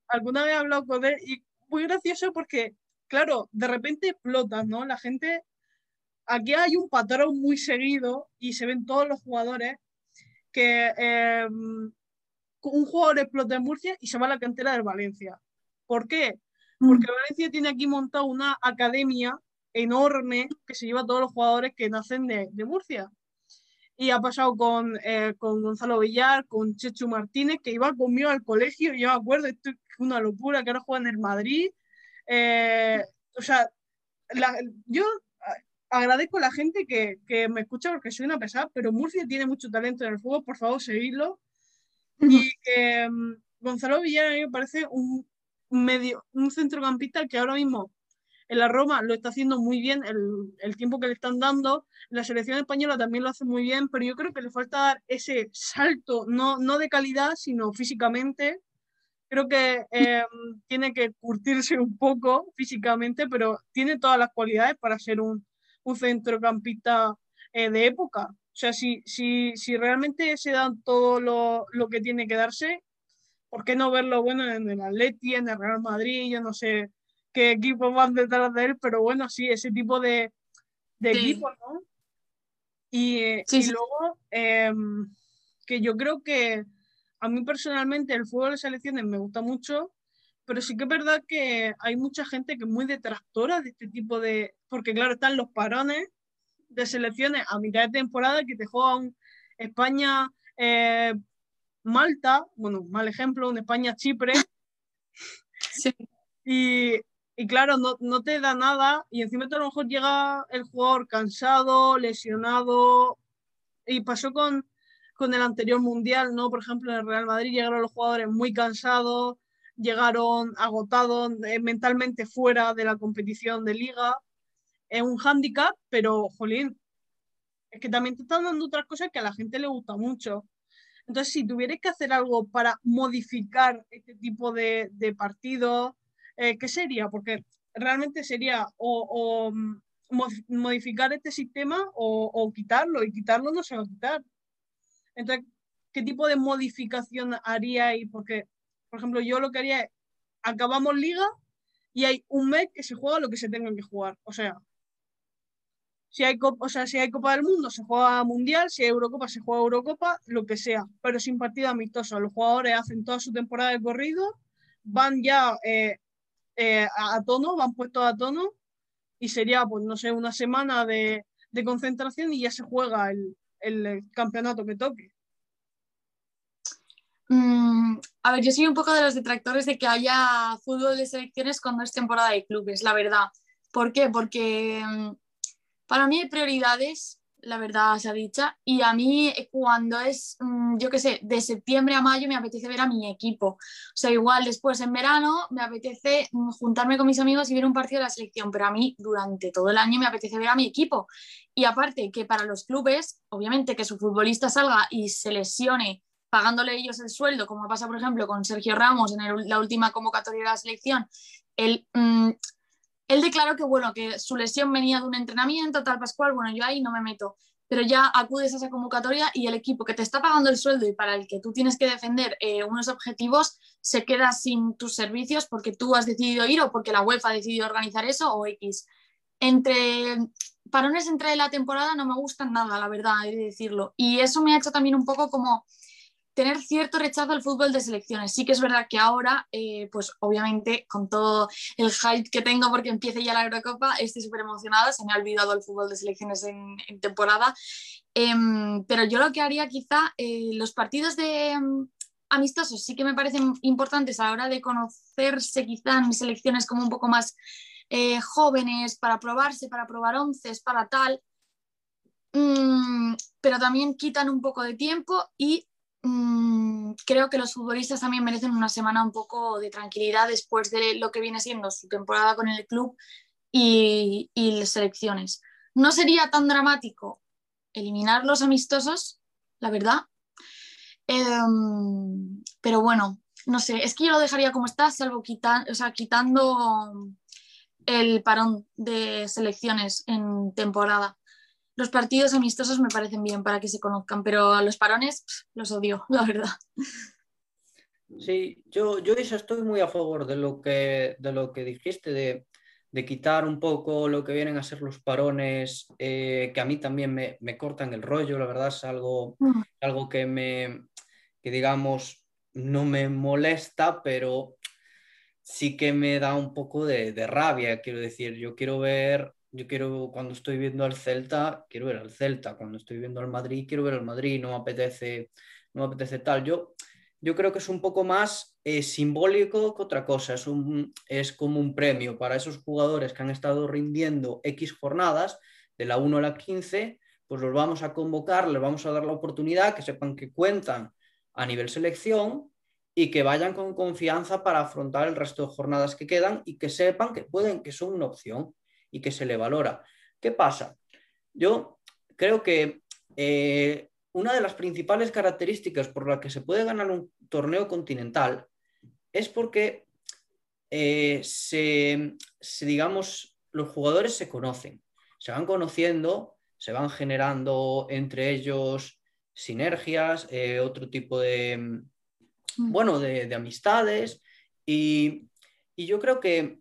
alguna, vez he hablado con él y muy gracioso porque, claro, de repente explotas, ¿no? La gente, aquí hay un patrón muy seguido y se ven todos los jugadores que em, un jugador explota en Murcia y se va a la cantera del Valencia. ¿Por qué? Mm. Porque Valencia tiene aquí montado una academia enorme que se lleva a todos los jugadores que nacen de, de Murcia. Y ha pasado con, eh, con Gonzalo Villar, con Chechu Martínez, que iba conmigo al colegio, yo me acuerdo, esto es una locura, que ahora juega en el Madrid. Eh, o sea, yo agradezco a la gente que, que, me escucha porque soy una pesada, pero Murcia tiene mucho talento en el fútbol, por favor, seguidlo. Y que mm, Gonzalo Villar a mí me parece un, medio, un centrocampista que ahora mismo en la Roma lo está haciendo muy bien el, tiempo que le están dando. La selección española también lo hace muy bien, pero yo creo que le falta dar ese salto, no, no de calidad, sino físicamente. Creo que eh, tiene que curtirse un poco físicamente, pero tiene todas las cualidades para ser un, un centrocampista eh, de época. O sea, si, si, si realmente se da todo lo, lo, que tiene que darse, ¿por qué no verlo bueno en el Atleti, en el Real Madrid? Yo no sé, qué equipos van detrás de él, pero bueno, sí, ese tipo de, de equipos, ¿no? Y, y luego, em, que yo creo que a mí personalmente el fútbol de selecciones me gusta mucho, pero sí que es verdad que hay mucha gente que es muy detractora de este tipo de, porque claro, están los parones de selecciones a mitad de temporada que te juegan España, eh, Malta, bueno, mal ejemplo, un España-Chipre. Sí. Y, y claro, no, no, te da nada y encima a lo mejor llega el jugador cansado, lesionado y pasó con, con el anterior mundial, ¿no? Por ejemplo, en el Real Madrid llegaron los jugadores muy cansados, llegaron agotados, eh, mentalmente fuera de la competición de liga. Es un hándicap, pero, jolín, es que también te están dando otras cosas que a la gente le gusta mucho. Entonces, si tuvierais que hacer algo para modificar este tipo de, de partidos, eh, ¿qué sería? Porque realmente sería o, mm, modificar este sistema o, quitarlo, y quitarlo no se va a quitar. Entonces, ¿qué tipo de modificación haría ahí? Porque, por ejemplo, yo lo que haría es, acabamos liga y hay un mes que se juega lo que se tenga que jugar. O sea, si hay, o sea, si hay Copa del Mundo, se juega Mundial, si hay Eurocopa, se juega Eurocopa, lo que sea, pero sin partido amistoso. Los jugadores hacen toda su temporada de corrido, van ya eh, eh, a, tono, van puestos a tono y sería, pues no sé, una semana de, de concentración y ya se juega el, el campeonato que toque. Mm, a ver, yo soy un poco de los detractores de que haya fútbol de selecciones cuando es temporada de clubes, la verdad. ¿Por qué? Porque mm, para mí hay prioridades la verdad se ha dicho. Y a mí eh, cuando es, mm, yo qué sé, de septiembre a mayo me apetece ver a mi equipo. O sea, igual después en verano me apetece mm, juntarme con mis amigos y ver un partido de la selección, pero a mí durante todo el año me apetece ver a mi equipo. Y aparte que para los clubes, obviamente que su futbolista salga y se lesione pagándole ellos el sueldo, como pasa por ejemplo con Sergio Ramos en la última convocatoria de la selección, el... Mm, él declaró que, bueno, que su lesión venía de un entrenamiento, tal Pascual, bueno, yo ahí no me meto, pero ya acudes a esa convocatoria y el equipo que te está pagando el sueldo y para el que tú tienes que defender eh, unos objetivos se queda sin tus servicios porque tú has decidido ir o porque la UEFA ha decidido organizar eso o X. Entre parones entre la temporada no me gustan nada, la verdad, he de decirlo. Y eso me ha hecho también un poco como tener cierto rechazo al fútbol de selecciones. Sí que es verdad que ahora, eh, pues obviamente con todo el hype que tengo porque empiece ya la Eurocopa, estoy súper emocionada, se me ha olvidado el fútbol de selecciones en, temporada, em, pero yo lo que haría quizá, eh, los partidos de em, amistosos sí que me parecen importantes a la hora de conocerse quizá en selecciones como un poco más eh, jóvenes, para probarse, para probar once, para tal. Mm, pero también quitan un poco de tiempo y Mm, creo que los futbolistas también merecen una semana un poco de tranquilidad después de lo que viene siendo su temporada con el club y, las selecciones. No sería tan dramático eliminar los amistosos, la verdad. Em, pero bueno, no sé, es que yo lo dejaría como está, salvo o sea, quitando el parón de selecciones en temporada los partidos amistosos me parecen bien para que se conozcan, pero a los parones los odio, la verdad. Sí, yo, yo estoy muy a favor de lo que, de lo que dijiste, de, quitar un poco lo que vienen a ser los parones, eh, que a mí también me, cortan el rollo, la verdad es algo, mm. algo que me, que digamos, no me molesta, pero sí que me da un poco de, de rabia, quiero decir, yo quiero ver yo quiero, cuando estoy viendo al Celta, quiero ver al Celta. Cuando estoy viendo al Madrid, quiero ver al Madrid. No me apetece, no me apetece tal. Yo, yo creo que es un poco más eh, simbólico que otra cosa. Es, un, es como un premio para esos jugadores que han estado rindiendo X jornadas, de la 1 a la 15, pues los vamos a convocar, les vamos a dar la oportunidad, que sepan que cuentan a nivel selección y que vayan con confianza para afrontar el resto de jornadas que quedan y que sepan que pueden, que son una opción y que se le valora. ¿Qué pasa? Yo creo que eh, una de las principales características por las que se puede ganar un torneo continental es porque eh, se, digamos, los jugadores se conocen, se van conociendo, se van generando entre ellos sinergias, eh, otro tipo de, mm. bueno, de, amistades y, y, yo creo que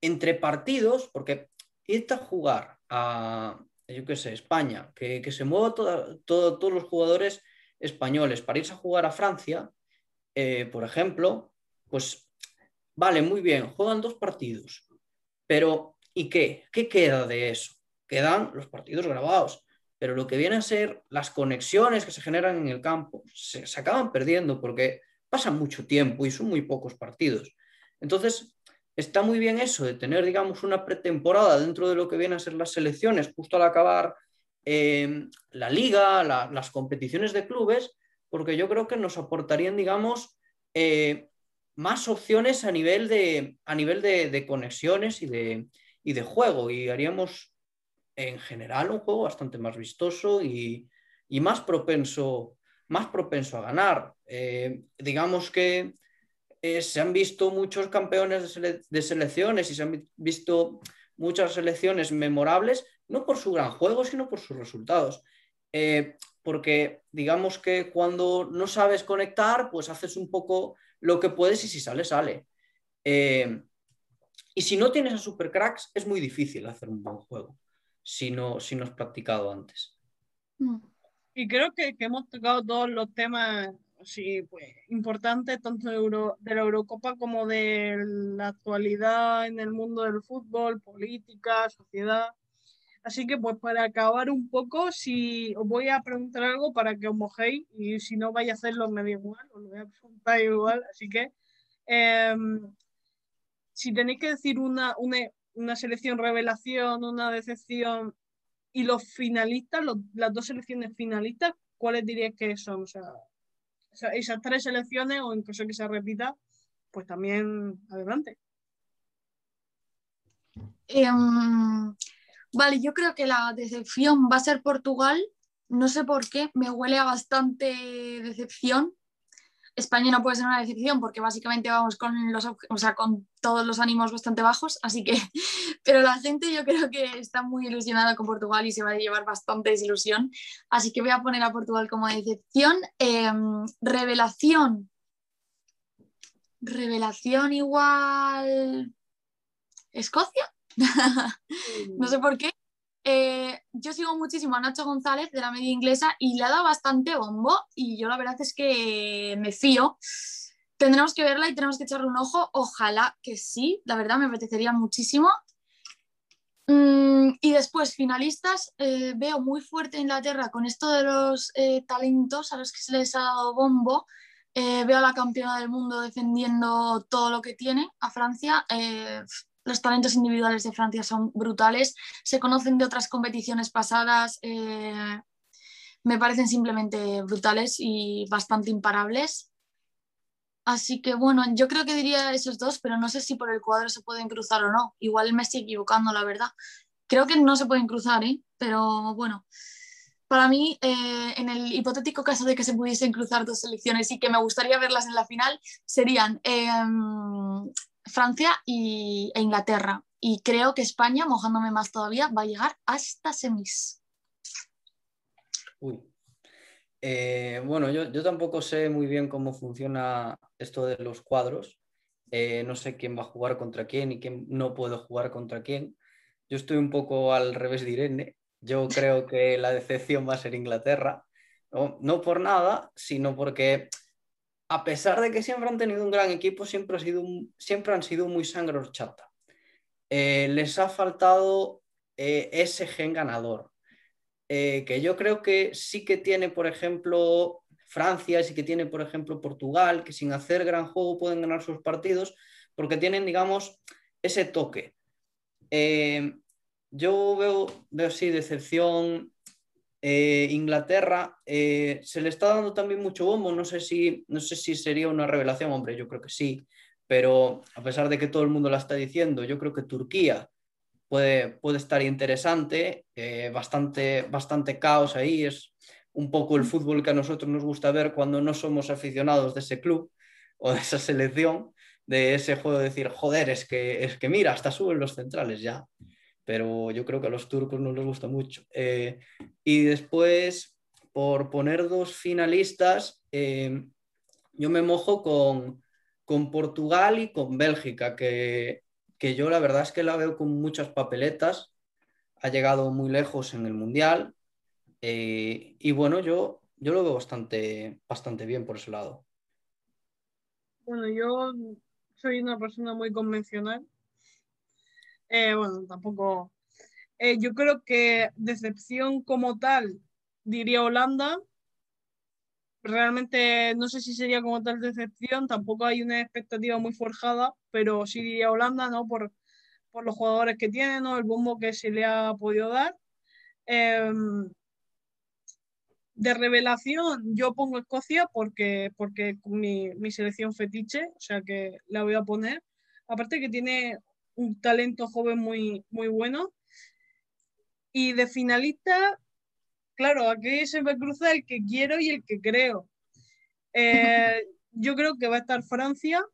entre partidos, porque irte a jugar a, yo qué sé, España, que, se muevan todos los jugadores españoles para irse a jugar a Francia, eh, por ejemplo, pues vale, muy bien, juegan dos partidos, pero ¿y qué? ¿Qué queda de eso? Quedan los partidos grabados, pero lo que viene a ser las conexiones que se generan en el campo se, se acaban perdiendo porque pasa mucho tiempo y son muy pocos partidos. Entonces, está muy bien eso de tener, digamos, una pretemporada dentro de lo que vienen a ser las selecciones, justo al acabar eh, la liga, las competiciones de clubes, porque yo creo que nos aportarían, digamos, eh, más opciones a nivel de, a nivel de, conexiones y de, de, juego, y haríamos en general un juego bastante más vistoso y, más propenso más propenso a ganar. Eh, digamos que eh, se han visto muchos campeones de, selecciones y se han visto muchas selecciones memorables, no por su gran juego, sino por sus resultados. Eh, porque digamos que cuando no sabes conectar, pues haces un poco lo que puedes y si sale, sale. Eh, y si no tienes a supercracks, es muy difícil hacer un buen juego si no, si no has practicado antes. Mm. Y creo que, que hemos tocado todos los temas sí, pues, importante tanto de, la Eurocopa como de la actualidad en el mundo del fútbol, política, sociedad. Así que, pues, para acabar un poco, si os voy a preguntar algo para que os mojéis y si no vais a hacerlo me da igual, os lo voy a preguntar igual. Así que, em, si tenéis que decir una, una, una selección revelación, una decepción y los finalistas, las dos selecciones finalistas, ¿cuáles dirías que son? O sea, esas tres selecciones, o en caso que se repita, pues también adelante. Em, vale, yo creo que la decepción va a ser Portugal. No sé por qué, me huele a bastante decepción. España no puede ser una decepción porque básicamente vamos con, los, o sea, con todos los ánimos bastante bajos, así que, pero la gente yo creo que está muy ilusionada con Portugal y se va a llevar bastante desilusión, así que voy a poner a Portugal como decepción. Em, revelación. Revelación igual. Escocia. no sé por qué, eh, yo sigo muchísimo a Nacho González de la media inglesa y le ha dado bastante bombo y yo la verdad es que me fío. Tendremos que verla y tenemos que echarle un ojo. Ojalá que sí, la verdad me apetecería muchísimo. Mm, y después, finalistas, eh, veo muy fuerte Inglaterra con esto de los eh, talentos a los que se les ha dado bombo. veo a la campeona del mundo defendiendo todo lo que tiene, a Francia los talentos individuales de Francia son brutales, se conocen de otras competiciones pasadas, eh, me parecen simplemente brutales y bastante imparables. Así que bueno, yo creo que diría esos dos, pero no sé si por el cuadro se pueden cruzar o no. Igual me estoy equivocando, la verdad. Creo que no se pueden cruzar, ¿eh? pero bueno. Para mí, eh, en el hipotético caso de que se pudiesen cruzar dos selecciones y que me gustaría verlas en la final, serían em, Francia y, e Inglaterra. Y creo que España, mojándome más todavía, va a llegar hasta semis. Uy. Eh, bueno, yo, tampoco sé muy bien cómo funciona esto de los cuadros. Eh, no sé quién va a jugar contra quién y quién no puede jugar contra quién. Yo estoy un poco al revés de Irene. Yo creo que la decepción va a ser Inglaterra. No, por nada, sino porque a pesar de que siempre han tenido un gran equipo, siempre, ha sido siempre han sido muy sangre. Eh, les ha faltado ese gen ganador, eh, que yo creo que sí que tiene, por ejemplo, Francia, sí que tiene, por ejemplo, Portugal, que sin hacer gran juego pueden ganar sus partidos, porque tienen, digamos, ese toque. yo veo, veo sí decepción eh, Inglaterra eh, se le está dando también mucho bombo, no sé, si, no sé si sería una revelación, hombre, yo creo que sí, pero a pesar de que todo el mundo la está diciendo, yo creo que Turquía puede, puede estar interesante, eh, bastante, bastante caos ahí, es un poco el fútbol que a nosotros nos gusta ver cuando no somos aficionados de ese club o de esa selección, de ese juego de decir, joder, es que, es que mira, hasta suben los centrales ya pero yo creo que a los turcos no les gusta mucho. Eh, y después, por poner dos finalistas, eh, yo me mojo con, con, Portugal y con Bélgica, que, que, yo la verdad es que la veo con muchas papeletas, ha llegado muy lejos en el Mundial, eh, y bueno, yo, yo lo veo bastante, bastante bien por ese lado. Bueno, yo soy una persona muy convencional eh, bueno, tampoco. Eh, yo creo que decepción como tal, diría Holanda. Realmente no sé si sería como tal decepción, tampoco hay una expectativa muy forjada, pero sí diría Holanda, ¿no? Por, por los jugadores que tiene, ¿no? El bombo que se le ha podido dar. Em, de revelación, yo pongo Escocia porque, porque mi, mi selección fetiche, o sea que la voy a poner. Aparte que tiene un talento joven muy, muy bueno. Y de finalista, claro, aquí se me cruza el que quiero y el que creo. Eh, yo creo que va a estar Francia,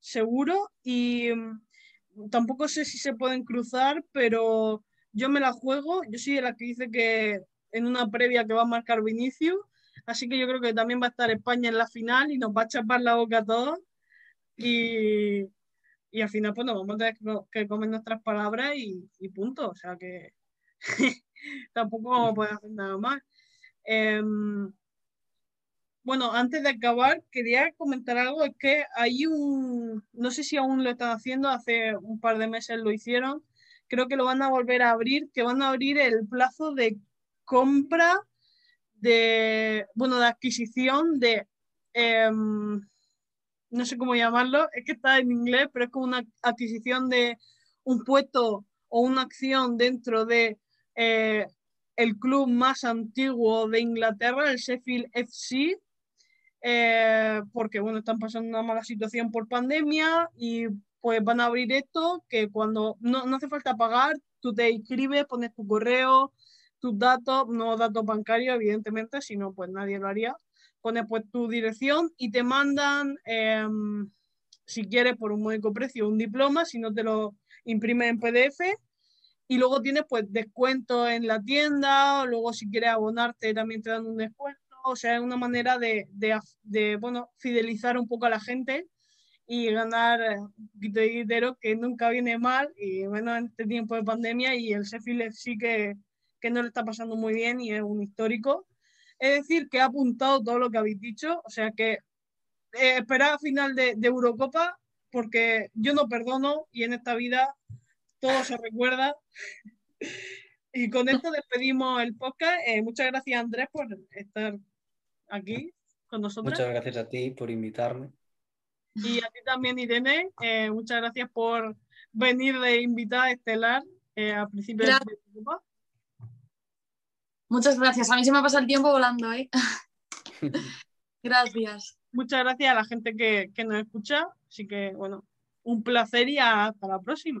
seguro, y mm, tampoco sé si se pueden cruzar, pero yo me la juego. Yo soy de la que dice que en una previa que va a marcar Vinicius, así que yo creo que también va a estar España en la final y nos va a chapar la boca a todos. Y, y al final pues nos vamos a tener que, comer nuestras palabras y, punto. O sea que tampoco vamos a poder hacer nada más. Em, bueno, antes de acabar, quería comentar algo, es que hay un, no sé si aún lo están haciendo, hace un par de meses lo hicieron, creo que lo van a volver a abrir, que van a abrir el plazo de compra de, bueno, de adquisición de... Em, no sé cómo llamarlo, es que está en inglés, pero es como una adquisición de un puesto o una acción dentro de eh, el club más antiguo de Inglaterra, el Sheffield FC, eh, porque bueno, están pasando una mala situación por pandemia y pues van a abrir esto que cuando no, no hace falta pagar, tú te inscribes, pones tu correo, tus datos, no datos bancarios evidentemente, si no pues nadie lo haría, pones pues tu dirección y te mandan, em, si quieres por un módico precio, un diploma, si no te lo imprimen en PDF y luego tienes pues descuento en la tienda, o luego si quieres abonarte también te dan un descuento o sea, es una manera de, bueno, fidelizar un poco a la gente y ganar un poquito de dinero que nunca viene mal, y menos en este tiempo de pandemia, y el Sheffield sí que, que no le está pasando muy bien y es un histórico. Es decir, que ha apuntado todo lo que habéis dicho, o sea que eh, a final de, de Eurocopa, porque yo no perdono y en esta vida todo se recuerda. Y con esto despedimos el podcast. Eh, muchas gracias, Andrés, por estar aquí con nosotros. Muchas gracias a ti por invitarme. Y a ti también, Irene. Eh, muchas gracias por venir de invitada estelar eh, a principios de Europa. Muchas gracias. A mí se me ha pasado el tiempo volando, ¿eh? gracias. Muchas gracias a la gente que, que nos escucha. Así que, bueno, un placer y hasta la próxima.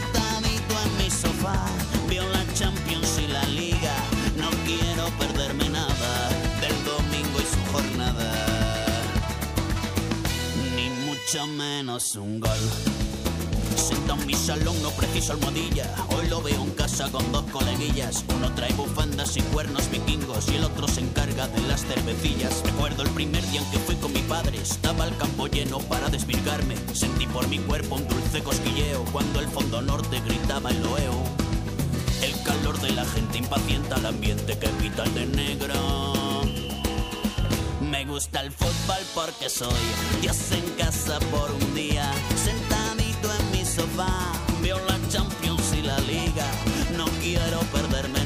Mucho menos un gol. Sentado en mi salón, no preciso almohadilla. Hoy lo veo en casa con dos coleguillas. Uno trae bufandas y cuernos vikingos y el otro se encarga de las cervecillas. Recuerdo el primer día en que fui con mi padre. Estaba el campo lleno para desvirgarme. Sentí por mi cuerpo un dulce cosquilleo cuando el fondo norte gritaba el loeo. El calor de la gente impacienta el ambiente que pita el de negro. Gusta el fútbol porque soy Dios en casa por un día. Sentadito en mi sofá, veo la Champions y la Liga. No quiero perderme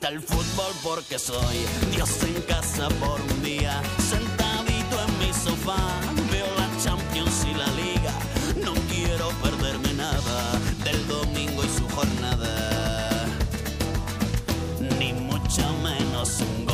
gusta el fútbol porque soy Dios en casa por un día. Sentadito en mi sofá, veo la Champions y la Liga. No quiero perderme nada del domingo y su jornada. Ni mucho menos un